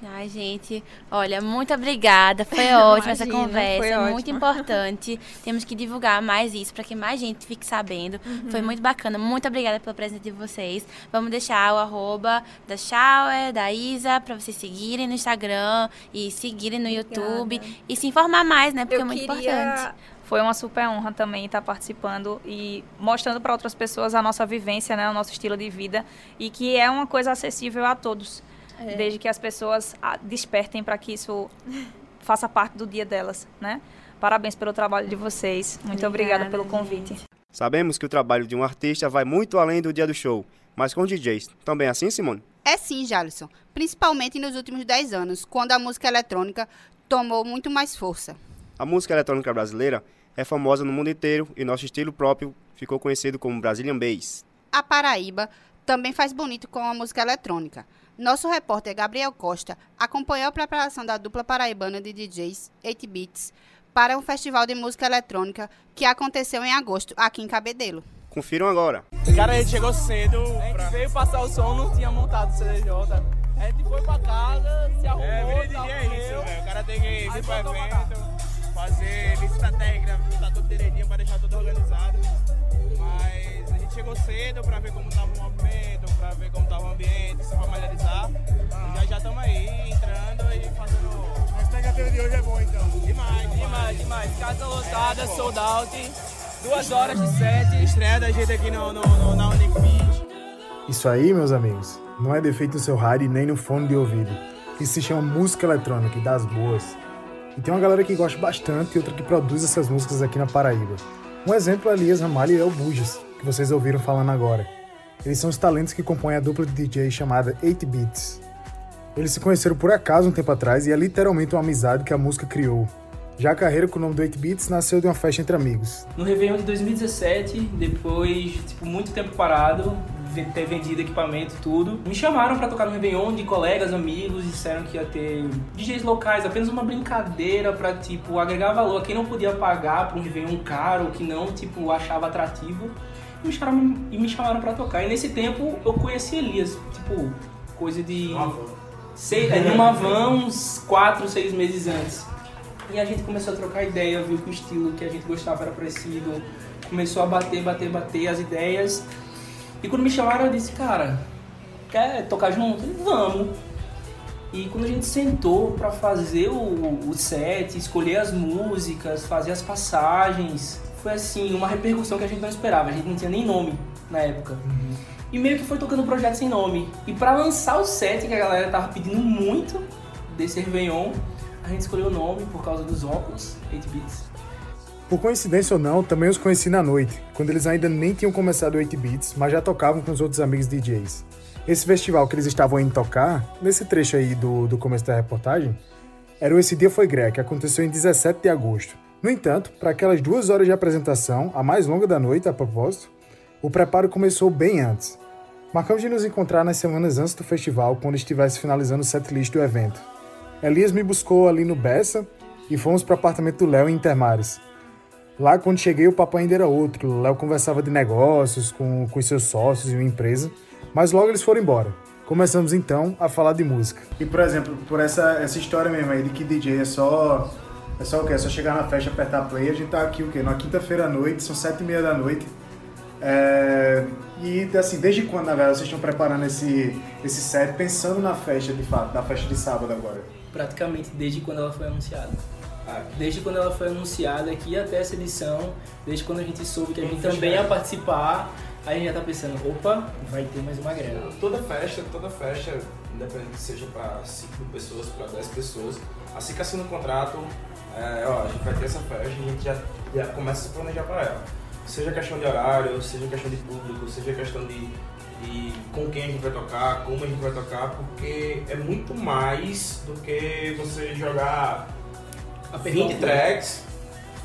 Ai, gente, olha, muito obrigada. Foi ótima essa conversa, muito importante. Temos que divulgar mais isso para que mais gente fique sabendo. Uhum. Foi muito bacana. Muito obrigada pela presença de vocês. Vamos deixar o arroba da Shower, da Isa, para vocês seguirem no Instagram e seguirem no obrigada. YouTube e se informar mais, né? Porque Eu é muito queria... importante. Foi uma super honra também estar participando e mostrando para outras pessoas a nossa vivência, né, o nosso estilo de vida e que é uma coisa acessível a todos. É. Desde que as pessoas ah, despertem para que isso faça parte do dia delas, né? Parabéns pelo trabalho de vocês. Muito obrigada, obrigada pelo convite. Gente. Sabemos que o trabalho de um artista vai muito além do dia do show, mas com DJs, também é assim, Simone? É sim, Jalisson. Principalmente nos últimos 10 anos, quando a música eletrônica tomou muito mais força. A música eletrônica brasileira é famosa no mundo inteiro e nosso estilo próprio ficou conhecido como Brazilian Bass. A Paraíba também faz bonito com a música eletrônica. Nosso repórter Gabriel Costa acompanhou a preparação da dupla paraibana de DJs 8 Beats para um festival de música eletrônica que aconteceu em agosto aqui em Cabedelo. Confiram agora. Cara, a gente chegou cedo. A gente veio passar o som, não tinha montado o CDJ. A gente foi pra casa, se arrumou. É, vida é isso, velho. O cara tem que vir pro evento, fazer visita técnica, botar tudo direitinho pra deixar tudo organizado. Mas chegou cedo pra ver como tava o movimento, pra ver como tava o ambiente, se familiarizar. E já já estamos aí, entrando e fazendo. A expectativa de hoje é boa então. Demais, demais, demais. Casa lotada, é, sold out. Duas horas de set. Estreia da gente aqui no, no, no na Beach. Isso aí, meus amigos, não é defeito no seu rádio nem no fone de ouvido. Isso se chama música eletrônica e das boas. E tem uma galera que gosta bastante e outra que produz essas músicas aqui na Paraíba. Um exemplo é Elias Ramalho e El Bujas, que vocês ouviram falando agora. Eles são os talentos que compõem a dupla de DJ chamada 8 Beats. Eles se conheceram por acaso um tempo atrás e é literalmente uma amizade que a música criou. Já a carreira com o nome do 8 Beats nasceu de uma festa entre amigos. No Réveillon de 2017, depois tipo, muito tempo parado, ter vendido equipamento tudo, me chamaram para tocar no Réveillon de colegas, amigos, disseram que ia ter DJs locais, apenas uma brincadeira para tipo agregar valor a quem não podia pagar para um Réveillon caro, que não tipo achava atrativo. E me chamaram, me chamaram para tocar. E nesse tempo eu conheci Elias, tipo, coisa de. Sei, é, numa van uns 4, 6 meses antes. E a gente começou a trocar ideia, viu que o estilo que a gente gostava era parecido, começou a bater, bater, bater as ideias. E quando me chamaram, eu disse, cara, quer tocar junto? Vamos. E quando a gente sentou para fazer o, o set, escolher as músicas, fazer as passagens, foi assim, uma repercussão que a gente não esperava. A gente não tinha nem nome na época. Uhum. E meio que foi tocando um projeto sem nome. E para lançar o set, que a galera tava pedindo muito desse Réveillon, a gente escolheu o nome por causa dos óculos 8 bits. Por coincidência ou não, também os conheci na noite, quando eles ainda nem tinham começado 8 bits, mas já tocavam com os outros amigos DJs. Esse festival que eles estavam indo tocar, nesse trecho aí do, do começo da reportagem, era o Esse Dia Foi Greg, que aconteceu em 17 de agosto. No entanto, para aquelas duas horas de apresentação, a mais longa da noite, a propósito, o preparo começou bem antes. Marcamos de nos encontrar nas semanas antes do festival, quando estivesse finalizando o setlist do evento. Elias me buscou ali no Bessa e fomos para o apartamento do Léo em Intermares. Lá, quando cheguei, o papo ainda era outro. O Léo conversava de negócios com, com seus sócios e uma empresa, mas logo eles foram embora. Começamos então a falar de música. E por exemplo, por essa, essa história mesmo aí de que DJ é só. É só o quê? É só chegar na festa, apertar play. A gente tá aqui o quê? Na quinta-feira à noite, são sete e meia da noite. É, e assim, desde quando, na verdade, vocês estão preparando esse, esse set, pensando na festa de fato, na festa de sábado agora? praticamente desde quando ela foi anunciada. Desde quando ela foi anunciada que ia ter essa edição, desde quando a gente soube que a gente também ia participar, a gente já tá pensando, opa, vai ter mais uma greve. Toda festa, toda festa, independente que seja para 5 pessoas, para 10 pessoas, assim que assina o contrato, é, ó, a gente vai ter essa festa e a gente já, já começa a se planejar para ela. Seja questão de horário, seja questão de público, seja questão de e com quem a gente vai tocar, como a gente vai tocar, porque é muito mais do que você jogar 20 tracks,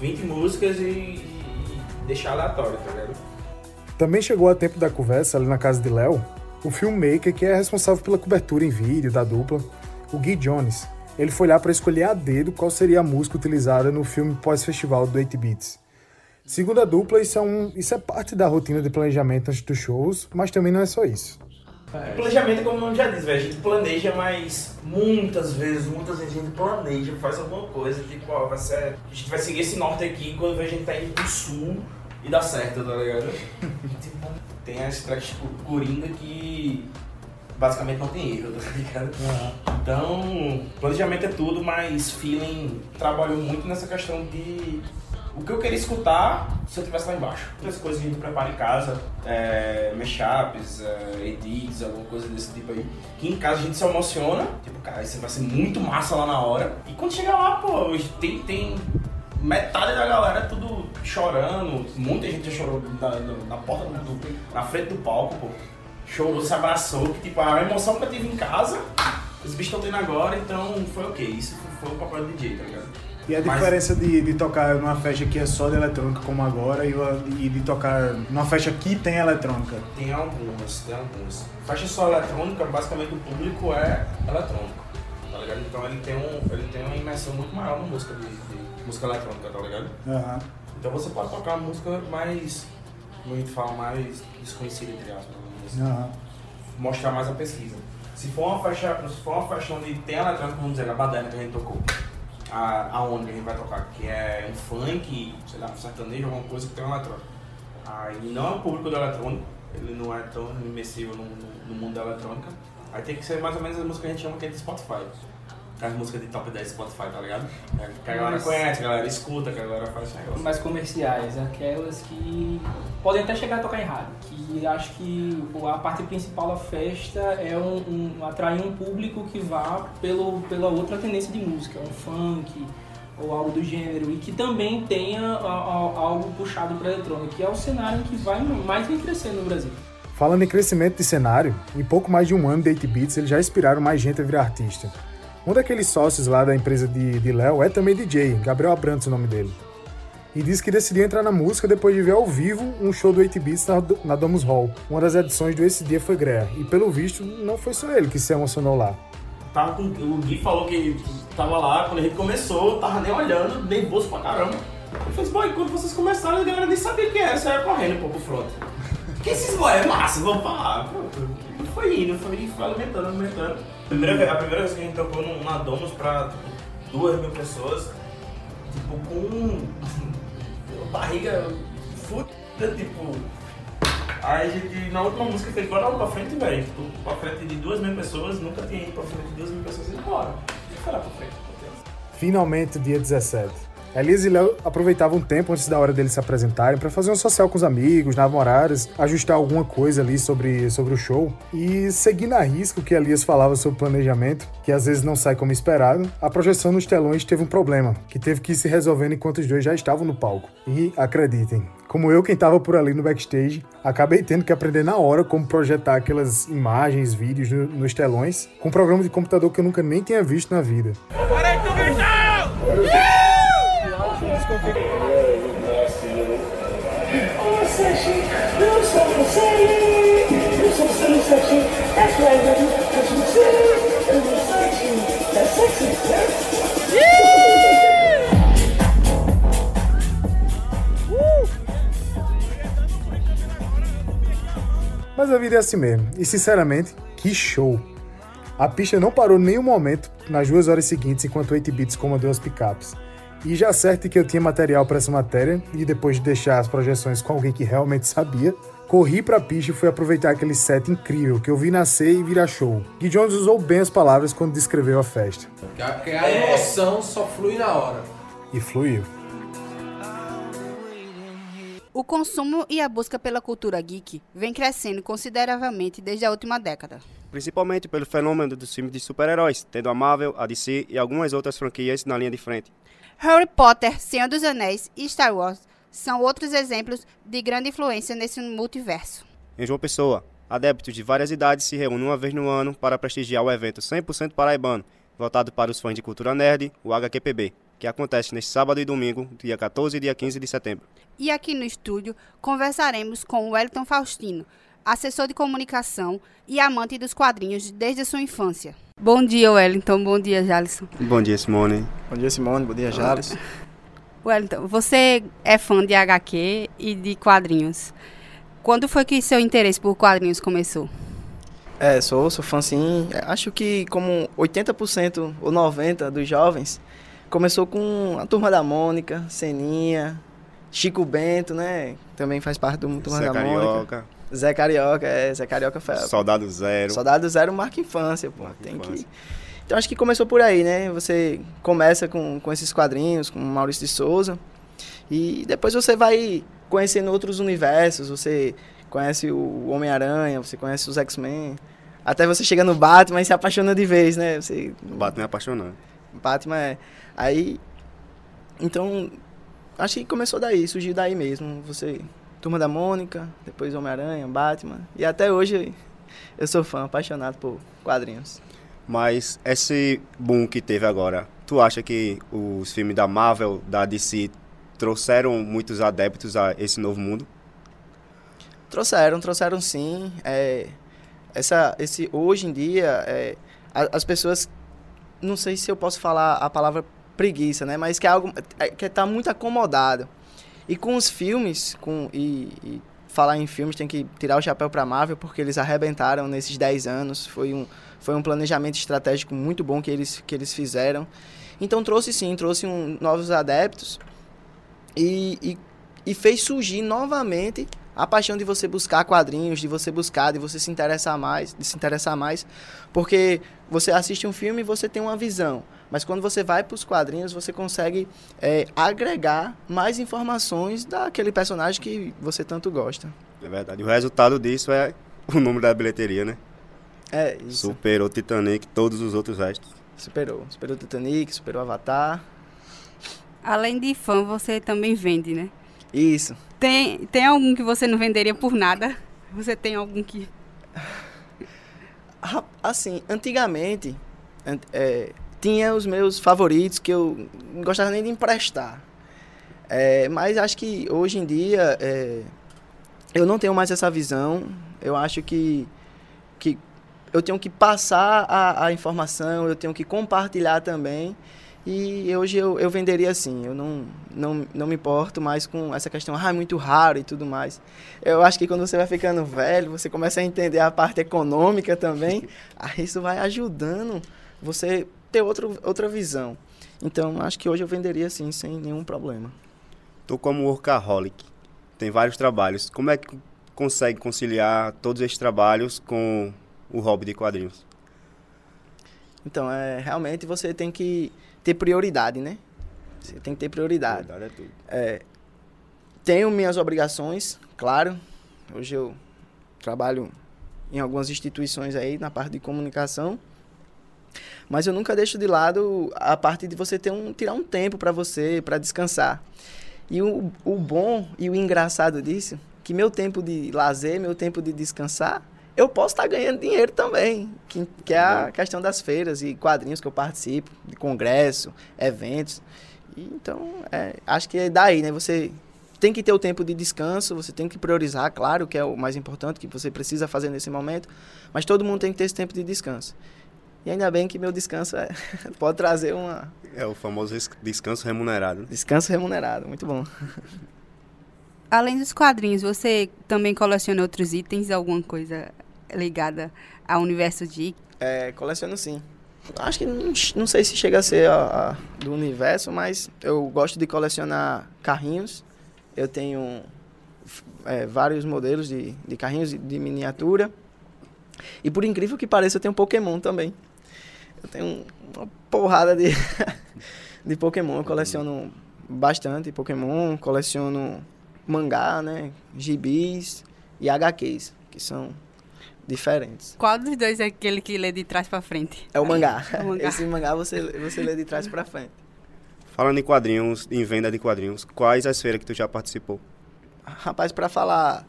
20 músicas e, e deixar aleatório, tá ligado? Também chegou a tempo da conversa ali na casa de Léo, o filmmaker que é responsável pela cobertura em vídeo da dupla, o Gui Jones. Ele foi lá para escolher a dedo qual seria a música utilizada no filme pós-festival do 8 Beats. Segundo a dupla, isso é, um, isso é parte da rotina de planejamento antes dos shows, mas também não é só isso. É, planejamento, como o nome já diz, véio, a gente planeja, mas muitas vezes, muitas vezes a gente planeja, faz alguma coisa, tipo, ó, vai ser, a gente vai seguir esse norte aqui quando a gente tá indo pro sul e dá certo, tá ligado? tipo, tem as tracks tipo Coringa que basicamente não tem erro, tá ligado? Uhum. Então, planejamento é tudo, mas feeling trabalhou muito nessa questão de o que eu queria escutar se eu estivesse lá embaixo. Outras coisas que a gente prepara em casa, é, mashups, é, edits, alguma coisa desse tipo aí. Que em casa a gente se emociona, tipo, cara, isso vai ser muito massa lá na hora. E quando chega lá, pô, tem, tem metade da galera tudo chorando, muita gente já chorou na, na porta do, na frente do palco, pô. Chorou, se abraçou, que tipo, a emoção que eu tive em casa Os bichos estão tendo agora, então foi ok. Isso foi o papel do DJ, tá ligado? E a Mas- diferença de, de tocar numa festa que é só de eletrônica, como agora, e, o- e de tocar numa festa que tem eletrônica? Tem algumas, tem algumas. Faixa só eletrônica, basicamente o público é eletrônico, tá ligado? Então ele tem, um, ele tem uma imersão muito maior na música de, de música eletrônica, tá ligado? Aham. Então você pode tocar uma música mais, como a gente fala, mais desconhecida, entre aspas. Aham. Mostrar mais a pesquisa. Se for uma faixa, se for uma faixa onde tem eletrônica, vamos dizer, a baderna que a gente tocou, a, a que a gente vai tocar, que é um funk, sei lá, um sertanejo, alguma coisa que tem uma eletrônica. Aí não é o público do eletrônico, ele não é tão imersivo no, no, no mundo da eletrônica. Aí tem que ser mais ou menos a música que a gente chama que é de Spotify. As músicas de top 10 Spotify, tá ligado? É, que a galera Mas- conhece, a galera escuta, que a galera faz esse negócio. mais comerciais, aquelas que podem até chegar a tocar em rádio, que acho que a parte principal da festa é um, um- atrair um público que vá pelo, pela outra tendência de música, um funk ou algo do gênero, e que também tenha a- a- algo puxado para eletrônica, que é o cenário que vai mais vem crescendo no Brasil. Falando em crescimento de cenário, em pouco mais de um ano de 8 Beats, eles já inspiraram mais gente a virar artista. Um daqueles sócios lá da empresa de Léo é também DJ, Gabriel Abrantes o nome dele. E disse que decidiu entrar na música depois de ver ao vivo um show do 8 Beats na, na Domus Hall. Uma das edições do Esse Dia Foi Greia. E pelo visto, não foi só ele que se emocionou lá. Tava com, o Gui falou que tava lá, quando a gente começou, tava nem olhando, nervoso pra caramba. Eu falei, boy, quando vocês começaram, a galera nem sabia quem era, saia correndo pô, pro front. Que esses boy é massa, vamos. Pronto. E foi indo, foi, foi alimentando, alimentando. A primeira, vez- a primeira vez que a gente tocou num- na Domus pra tipo, duas mil pessoas, tipo, com barriga fudida, tipo. Aí a gente, na última música, fez bora lá pra frente, velho. Tipo, pra frente de duas mil pessoas, nunca tinha ido pra frente de duas mil pessoas e bora. Deixa eu falar pra frente. Finalmente, dia 17. Elias e Léo aproveitavam um tempo antes da hora deles se apresentarem para fazer um social com os amigos, namoradas, ajustar alguma coisa ali sobre, sobre o show. E seguindo a risca o que Elias falava sobre planejamento, que às vezes não sai como esperado, a projeção nos telões teve um problema, que teve que ir se resolvendo enquanto os dois já estavam no palco. E acreditem, como eu, quem estava por ali no backstage, acabei tendo que aprender na hora como projetar aquelas imagens, vídeos no- nos telões, com um programa de computador que eu nunca nem tinha visto na vida. Mas a vida é assim mesmo. E sinceramente, que show! A pista não parou nenhum momento nas duas horas seguintes enquanto 8 Beats comandou as picapes. E já certo que eu tinha material para essa matéria, e depois de deixar as projeções com alguém que realmente sabia, corri pra pista e fui aproveitar aquele set incrível que eu vi nascer e virar show. Gui Jones usou bem as palavras quando descreveu a festa. A, porque a emoção só flui na hora. E fluiu. O consumo e a busca pela cultura geek vem crescendo consideravelmente desde a última década. Principalmente pelo fenômeno dos filmes de super-heróis, tendo a Marvel, a DC e algumas outras franquias na linha de frente. Harry Potter, Senhor dos Anéis e Star Wars são outros exemplos de grande influência nesse multiverso. Em João Pessoa, adeptos de várias idades se reúnem uma vez no ano para prestigiar o evento 100% paraibano, voltado para os fãs de cultura nerd, o HQPB, que acontece neste sábado e domingo, dia 14 e dia 15 de setembro. E aqui no estúdio conversaremos com o Wellington Faustino, assessor de comunicação e amante dos quadrinhos desde a sua infância. Bom dia, Wellington. Bom dia, Jalisson. Bom dia, Simone. Bom dia, Simone. Bom dia, Jales. Wellington, você é fã de HQ e de quadrinhos. Quando foi que seu interesse por quadrinhos começou? É, sou, sou fã sim. É, Acho que como 80% ou 90% dos jovens começou com a Turma da Mônica, Seninha, Chico Bento, né? Também faz parte do Turma Zé da Carioca. Mônica. Zé Carioca, é, Zé Carioca foi... Soldado Zero. Soldado Zero marca infância, pô. Tem que... Então acho que começou por aí, né? Você começa com, com esses quadrinhos, com Maurício de Souza, e depois você vai conhecendo outros universos, você conhece o Homem-Aranha, você conhece os X-Men, até você chega no Batman e se apaixona de vez, né? Você... O Batman é apaixonante. Batman é... Aí... Então, acho que começou daí, surgiu daí mesmo. Você... Turma da Mônica, depois Homem-Aranha, Batman, e até hoje eu sou fã, apaixonado por quadrinhos. Mas esse boom que teve agora, tu acha que os filmes da Marvel, da DC, trouxeram muitos adeptos a esse novo mundo? Trouxeram, trouxeram sim. É, essa, esse, hoje em dia, é, as pessoas, não sei se eu posso falar a palavra preguiça, né? Mas que é algo é, que está muito acomodado. E com os filmes, com, e, e falar em filmes, tem que tirar o chapéu para Marvel, porque eles arrebentaram nesses 10 anos. Foi um, foi um planejamento estratégico muito bom que eles, que eles fizeram. Então trouxe sim, trouxe um, novos adeptos e, e, e fez surgir novamente a paixão de você buscar quadrinhos, de você buscar, de você se interessar mais, de se interessar mais, porque você assiste um filme e você tem uma visão, mas quando você vai para os quadrinhos você consegue é, agregar mais informações daquele personagem que você tanto gosta. É verdade. E o resultado disso é o número da bilheteria, né? É, isso. Superou Titanic todos os outros restos. Superou, superou Titanic, superou Avatar. Além de fã, você também vende, né? Isso. Tem, tem algum que você não venderia por nada? Você tem algum que. Assim, antigamente, an- é, tinha os meus favoritos que eu não gostava nem de emprestar. É, mas acho que hoje em dia é, eu não tenho mais essa visão. Eu acho que, que eu tenho que passar a, a informação, eu tenho que compartilhar também. E hoje eu, eu venderia assim, eu não, não, não me importo mais com essa questão, ah, é muito raro e tudo mais. Eu acho que quando você vai ficando velho, você começa a entender a parte econômica também, aí isso vai ajudando você ter outro, outra visão. Então, acho que hoje eu venderia assim, sem nenhum problema. Tu como workaholic, tem vários trabalhos. Como é que consegue conciliar todos esses trabalhos com o hobby de quadrinhos? Então, é, realmente você tem que ter prioridade, né? Você tem que ter prioridade. Prioridade é tudo. É, tenho minhas obrigações, claro. Hoje eu trabalho em algumas instituições aí na parte de comunicação. Mas eu nunca deixo de lado a parte de você ter um, tirar um tempo para você, para descansar. E o, o bom e o engraçado disso, que meu tempo de lazer, meu tempo de descansar, eu posso estar ganhando dinheiro também, que, que é a questão das feiras e quadrinhos que eu participo, de congresso, eventos. E, então, é, acho que é daí, né? Você tem que ter o tempo de descanso, você tem que priorizar, claro, que é o mais importante, que você precisa fazer nesse momento, mas todo mundo tem que ter esse tempo de descanso. E ainda bem que meu descanso é, pode trazer uma... É o famoso descanso remunerado. Descanso remunerado, muito bom. Além dos quadrinhos, você também coleciona outros itens, alguma coisa ligada ao universo geek? É, coleciono sim. Acho que não, não sei se chega a ser a, a do universo, mas eu gosto de colecionar carrinhos. Eu tenho é, vários modelos de, de carrinhos de, de miniatura. E por incrível que pareça, eu tenho Pokémon também. Eu tenho uma porrada de, de Pokémon. Eu coleciono bastante Pokémon, coleciono mangá, né? Gibis e HQs, que são diferentes. Qual dos dois é aquele que lê de trás pra frente? É o mangá. É o mangá. Esse mangá você, você lê de trás pra frente. Falando em quadrinhos, em venda de quadrinhos, quais as feiras que tu já participou? Rapaz, pra falar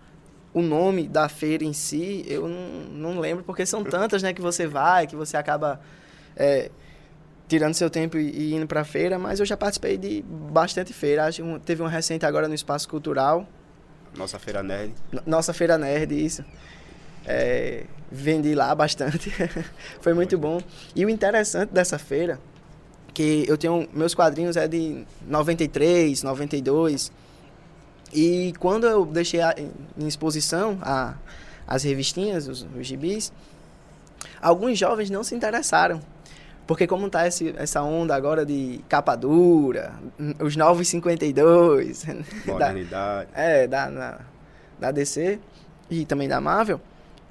o nome da feira em si, eu não, não lembro, porque são tantas, né, que você vai, que você acaba é, tirando seu tempo e, indo pra feira, mas eu já participei de bastante feira. Acho um- teve uma recente agora no Espaço Cultural, Nossa feira nerd. Nossa Feira Nerd, isso. É, vendi lá bastante. Foi muito bom. E o interessante dessa feira, que eu tenho. Meus quadrinhos é de 93, 92. E quando eu deixei a- em exposição a, as revistinhas, os, os gibis, alguns jovens não se interessaram. Porque como tá esse, essa onda agora de capa dura, os novos 52, da- Modernidade. é, da, na- da DC e também da Marvel,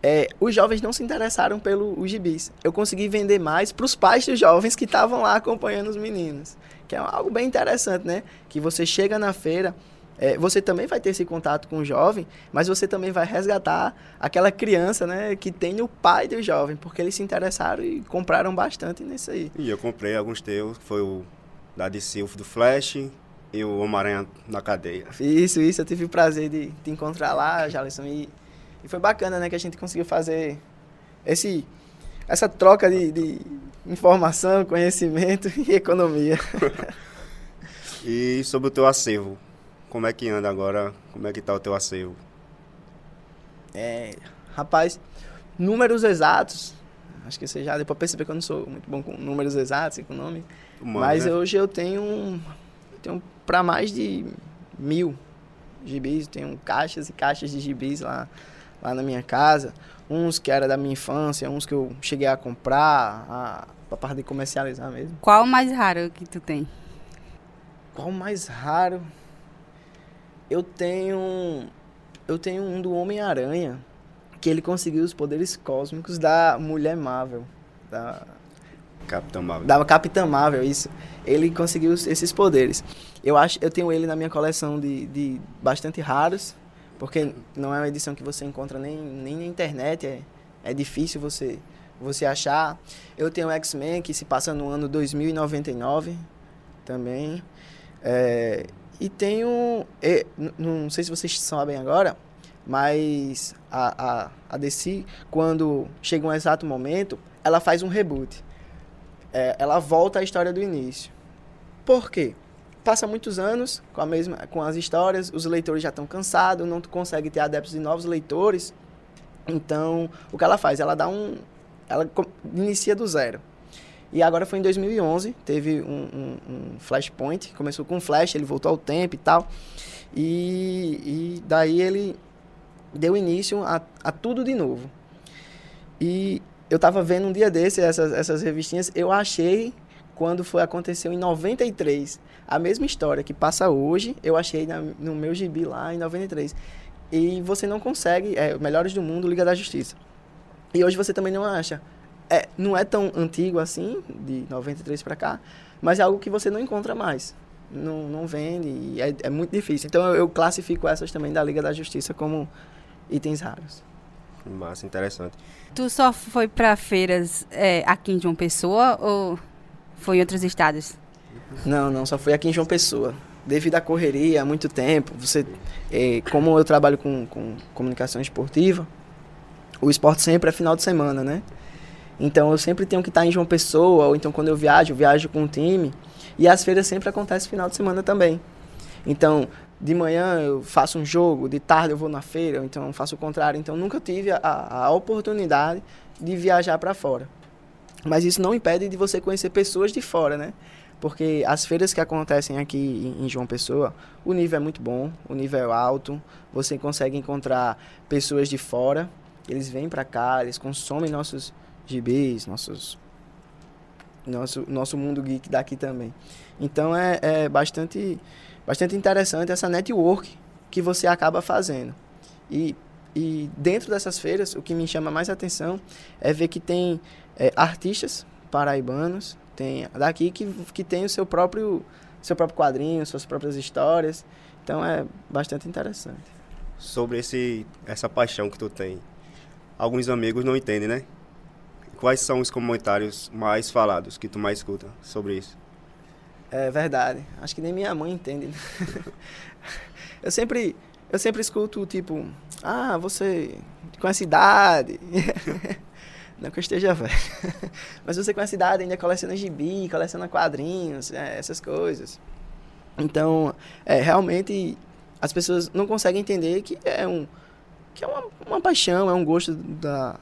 é, os jovens não se interessaram pelos gibis. Eu consegui vender mais para os pais dos jovens que estavam lá acompanhando os meninos. Que é algo bem interessante, né? Que você chega na feira, é, você também vai ter esse contato com o jovem, mas você também vai resgatar aquela criança, né? Que tem o pai do jovem, porque eles se interessaram e compraram bastante nisso aí. E eu comprei alguns teus, foi o da DC, o do Flash e o Homem-Aranha na cadeia. Isso, isso. Eu tive o prazer de te encontrar lá, Jalisson. E, e foi bacana, né? Que a gente conseguiu fazer esse... essa troca de, de informação, conhecimento e economia. E sobre o teu acervo, como é que anda agora? Como é que tá o teu acervo? É, rapaz, números exatos. Acho que você já deu pra perceber que eu não sou muito bom com números exatos e com nome. Humano, Mas né? hoje eu tenho, um- tenho para mais de mil gibis. Tenho caixas e caixas de gibis lá, lá na minha casa. Uns que era da minha infância, uns que eu cheguei a comprar, a, pra parte de comercializar mesmo. Qual o mais raro que tu tem? Qual o mais raro? Eu tenho. Eu tenho um do Homem-Aranha. Que ele conseguiu os poderes cósmicos da Mulher Marvel. Da, Capitão Marvel. da Capitã Marvel, isso. Ele conseguiu esses poderes. Eu acho, eu tenho ele na minha coleção de, de bastante raros, porque não é uma edição que você encontra nem, nem na internet, é, é difícil você você achar. Eu tenho o X-Men que se passa no ano 2099 também. É, e tenho, é, n- não sei se vocês sabem agora, mas a, a, a DC, quando chega um exato momento, ela faz um reboot. É, ela volta à história do início. Por quê? Passa muitos anos com, a mesma, com as histórias, os leitores já estão cansados, não consegue ter adeptos de novos leitores. Então, o que ela faz? Ela dá um. Ela inicia do zero. E agora foi em 2011, teve um, um, um Flashpoint, começou com Flash, ele voltou ao tempo e tal. E, e daí ele deu início a, a tudo de novo. E eu tava vendo um dia desse essas, essas revistinhas, eu achei quando foi aconteceu em 93. A mesma história que passa hoje, eu achei na- no meu gibi lá em 93. E você não consegue, é, Melhores do Mundo, Liga da Justiça. E hoje você também não acha. É, não é tão antigo assim, de 93 para cá, mas é algo que você não encontra mais. Não, não vende e é, é muito difícil. Então eu, eu classifico essas também da Liga da Justiça como itens raros. Massa, interessante. Tu só foi pra feiras é, aqui em João Pessoa ou foi em outros estados? Não, não, só foi aqui em João Pessoa. Devido à correria, há muito tempo, você, eh, como eu trabalho com, com comunicação esportiva, o esporte sempre é final de semana, né? Então eu sempre tenho que estar em João Pessoa, ou então quando eu viajo, eu viajo com o time. E as feiras sempre acontecem final de semana também. Então, de manhã eu faço um jogo, de tarde eu vou na feira, então faço o contrário. Então nunca tive a, a oportunidade de viajar para fora. Mas isso não impede de você conhecer pessoas de fora, né? Porque as feiras que acontecem aqui em João Pessoa, o nível é muito bom, o nível é alto, você consegue encontrar pessoas de fora, eles vêm para cá, eles consomem nossos gibis, nossos nosso nosso mundo geek daqui também. Então é, é bastante bastante interessante essa network que você acaba fazendo. E e dentro dessas feiras, o que me chama mais atenção é ver que tem é, artistas paraibanos, tem daqui que, que tem o seu próprio seu próprio quadrinho, suas próprias histórias. Então é bastante interessante. Sobre esse, essa paixão que tu tem, alguns amigos não entendem, né? Quais são os comentários mais falados que tu mais escuta sobre isso? É verdade. Acho que nem minha mãe entende. eu sempre eu sempre escuto tipo, ah, você conhece idade. Não que eu esteja velho. Mas você conhece idade, ainda coleciona gibi, coleciona quadrinhos, é, essas coisas. Então, é, realmente as pessoas não conseguem entender que é um que é uma, uma paixão, é um gosto da,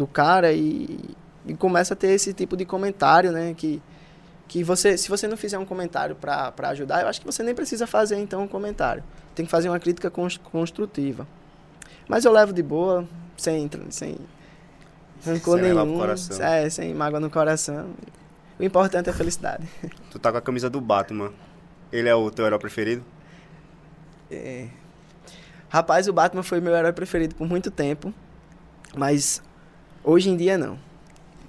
do cara e, e começa a ter esse tipo de comentário, né, que que você, se você não fizer um comentário para ajudar, eu acho que você nem precisa fazer então um comentário. Tem que fazer uma crítica cons- construtiva. Mas eu levo de boa, sem sem rancor Sem nenhum, coração. é, sem mágoa no coração. O importante é a felicidade. Tu tá com a camisa do Batman. Ele é o teu herói preferido? É. Rapaz, o Batman foi meu herói preferido por muito tempo, mas hoje em dia não.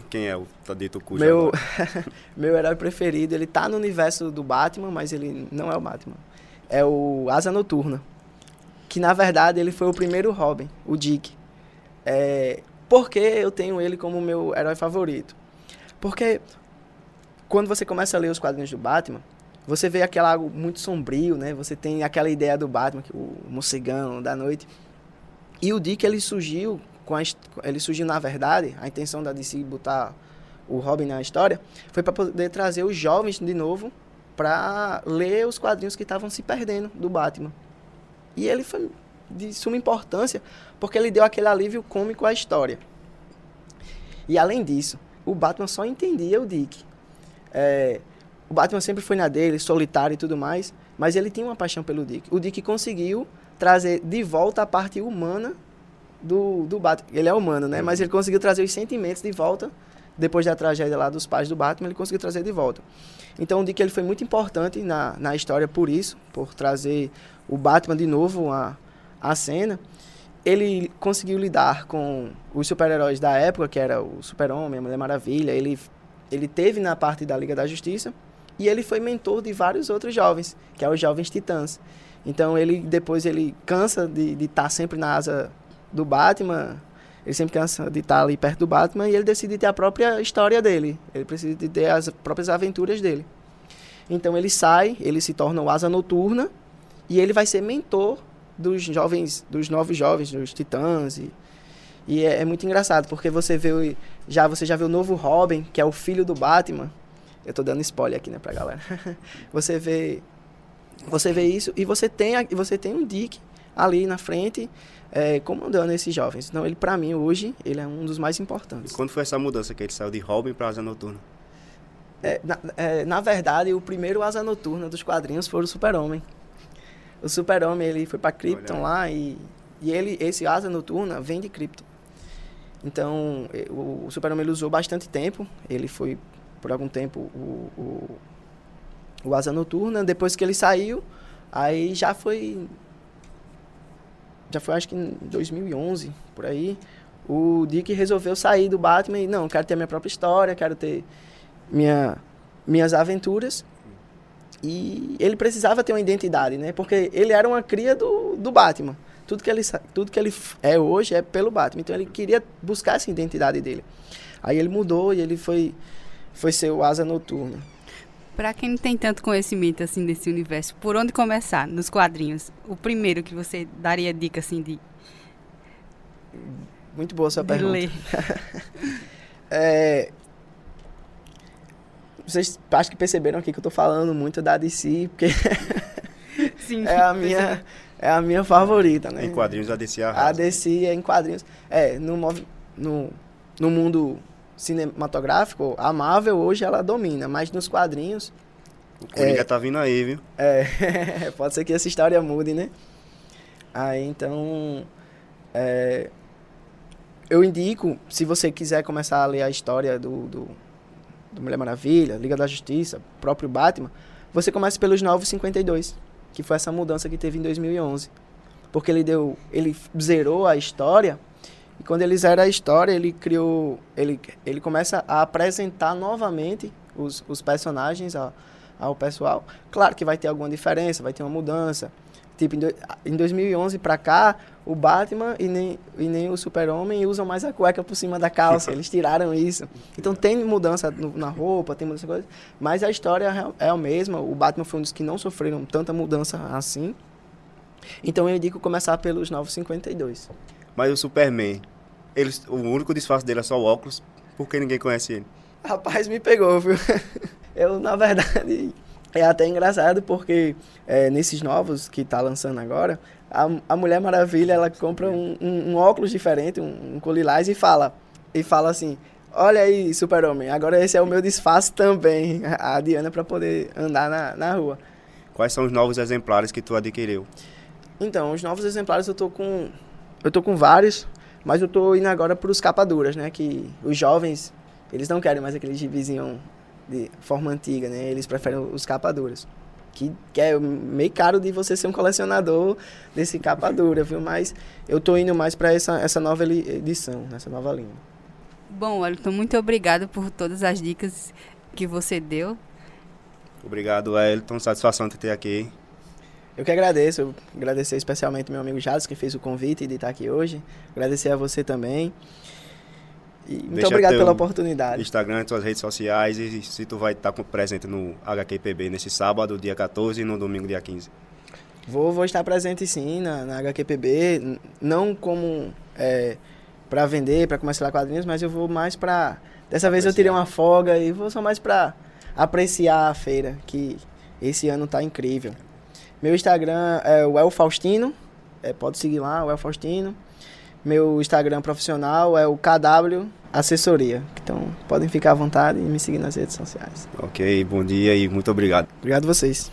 Quem é o Tadito Cujo Meu, meu herói preferido, ele tá no universo do Batman, mas ele não é o Batman. É o Asa Noturna. Que na verdade ele foi o primeiro Robin, o Dick. É, por que eu tenho ele como meu herói favorito? Porque quando você começa a ler os quadrinhos do Batman, você vê aquele algo muito sombrio, né? Você tem aquela ideia do Batman, o morcegão da noite. E o Dick ele surgiu com a, ele surgiu na verdade, a intenção da DC botar o Robin na história, foi para poder trazer os jovens de novo para ler os quadrinhos que estavam se perdendo do Batman. E ele foi de suma importância porque ele deu aquele alívio cômico à história. E além disso, o Batman só entendia o Dick. É, o Batman sempre foi na dele, solitário e tudo mais, mas ele tinha uma paixão pelo Dick. O Dick conseguiu trazer de volta a parte humana do, do Batman. Ele é humano, né? Mas ele conseguiu trazer os sentimentos de volta depois da tragédia lá dos pais do Batman, ele conseguiu trazer de volta. Então, o Dick ele foi muito importante na, na história por isso, por trazer o Batman de novo à, à cena. Ele conseguiu lidar com os super-heróis da época, que era o Super-Homem, a Mulher Maravilha. Ele, ele teve na parte da Liga da Justiça e ele foi mentor de vários outros jovens, que é os Jovens Titãs. Então, ele depois ele cansa de estar tá sempre na asa do Batman, ele sempre cansa de estar ali perto do Batman e ele decide ter a própria história dele. Ele precisa de ter as próprias aventuras dele. Então ele sai, ele se torna o Asa Noturna e ele vai ser mentor dos jovens, dos novos jovens, dos Titãs e, e é, é, muito engraçado porque você vê já você já vê o novo Robin, que é o filho do Batman. Eu estou dando spoiler aqui, né, pra galera. você vê você vê isso e você tem você tem um Dick ali na frente é, comandando esses jovens. Então, ele, para mim, hoje, ele é um dos mais importantes. E quando foi essa mudança que ele saiu de Robin para Asa Noturna? É, na, é, na, verdade, o primeiro Asa Noturna dos quadrinhos foi o Super-Homem. O Super-Homem, ele foi para Krypton lá e, e ele, esse Asa Noturna vem de Krypton. Então, o, o Super-Homem usou bastante tempo. Ele foi, por algum tempo, o, o, o Asa Noturna. Depois que ele saiu, aí já foi já foi acho que em 2011, por aí, o Dick resolveu sair do Batman e, não, quero ter minha própria história, quero ter minha, minhas aventuras. E ele precisava ter uma identidade, né? Porque ele era uma cria do, do Batman. Tudo que, ele, tudo que ele é hoje é pelo Batman. Então ele queria buscar essa identidade dele. Aí ele mudou e ele foi, foi ser o Asa Noturna. Para quem não tem tanto conhecimento assim desse universo, por onde começar nos quadrinhos? O primeiro que você daria dica assim de muito boa sua pergunta. é, vocês acho que perceberam aqui que eu estou falando muito da DC, porque Sim, é a minha é a minha favorita, né? Em quadrinhos a DC arrasa. A DC é em quadrinhos. É, no, no, no mundo cinematográfico, a Marvel hoje ela domina, mas nos quadrinhos. O Coringa é, tá vindo aí, viu? É, pode ser que essa história mude, né? Aí então. É, eu indico, se você quiser começar a ler a história do, do, do Mulher Maravilha, Liga da Justiça, próprio Batman, você começa pelos 952, que foi essa mudança que teve em 2011. Porque ele deu. Ele zerou a história e quando ele zera a história, ele criou. Ele, ele começa a apresentar novamente os, os personagens ao, ao pessoal. Claro que vai ter alguma diferença, vai ter uma mudança. Tipo, em, do, em 2011 pra cá, o Batman e nem, e nem o Super-Homem usam mais a cueca por cima da calça. Eles tiraram isso. Então tem mudança no, na roupa, tem mudança coisa. Mas a história é, é a mesma. O Batman foi um dos que não sofreram tanta mudança assim. Então eu indico começar pelos 952. Mas o Superman, ele, o único disfarce dele é só o óculos, porque ninguém conhece ele. Rapaz, me pegou, viu? Eu, na verdade, é até engraçado porque é, nesses novos que tá lançando agora, a, a Mulher Maravilha, ela compra um, um, um óculos diferente, um, um colilás e fala, e fala assim, olha aí, super-homem, agora esse é o meu disfarce também, a Diana, para poder andar na, na rua. Quais são os novos exemplares que tu adquiriu? Então, os novos exemplares eu tô com eu tô com vários, mas eu tô indo agora para os capaduras, né? Que os jovens, eles não querem mais aquele gibizinho de forma antiga, né? Eles preferem os capaduras. Que, que é meio caro de você ser um colecionador desse capadura, viu? Mas eu tô indo mais para essa, essa nova edição, nessa nova linha. Bom, Wellington, muito obrigado por todas as dicas que você deu. Obrigado, Wellington. Satisfação de ter aqui. Eu que agradeço, eu agradecer especialmente meu amigo Jades, que fez o convite de estar aqui hoje. Agradecer a você também. E muito Deixa obrigado pela oportunidade. Instagram, suas redes sociais e se tu vai estar presente no HQPB nesse sábado, dia 14 e no domingo, dia 15. Vou, vou estar presente sim na, na HQPB, não como é, para vender, para comercializar quadrinhos, mas eu vou mais para dessa vez eu tirei uma folga e vou só mais para apreciar a feira, que esse ano tá incrível. Meu Instagram é o El Faustino, é, pode seguir lá, o El Faustino. Meu Instagram profissional é o KW Assessoria. Então podem ficar à vontade e me seguir nas redes sociais. Ok, bom dia e muito obrigado. Obrigado a vocês.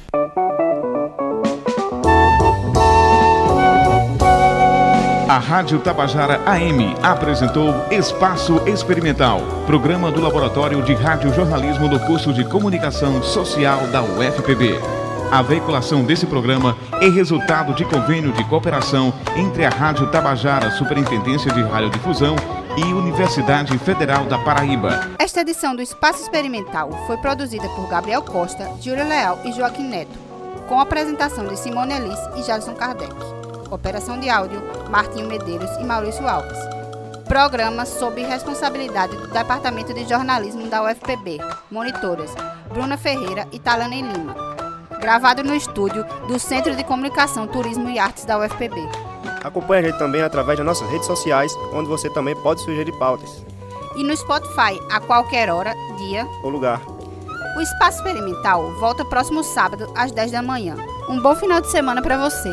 A Rádio Tabajara AM apresentou Espaço Experimental, programa do Laboratório de Radiojornalismo do curso de Comunicação Social da UFPB. A veiculação desse programa é resultado de convênio de cooperação entre a Rádio Tabajara Superintendência de Radiodifusão e Universidade Federal da Paraíba. Esta edição do Espaço Experimental foi produzida por Gabriel Costa, Júlia Leal e Joaquim Neto, com apresentação de Simone Elis e Jarson Kardec. Operação de áudio, Martinho Medeiros e Maurício Alves. Programa sob responsabilidade do Departamento de Jornalismo da UFPB. Monitoras, Bruna Ferreira e Talane Lima. Gravado no estúdio do Centro de Comunicação, Turismo e Artes da UFPB. Acompanhe a gente também através das nossas redes sociais, onde você também pode sugerir pautas. E no Spotify, a qualquer hora, dia ou lugar. O Espaço Experimental volta próximo sábado, às 10 da manhã. Um bom final de semana para você.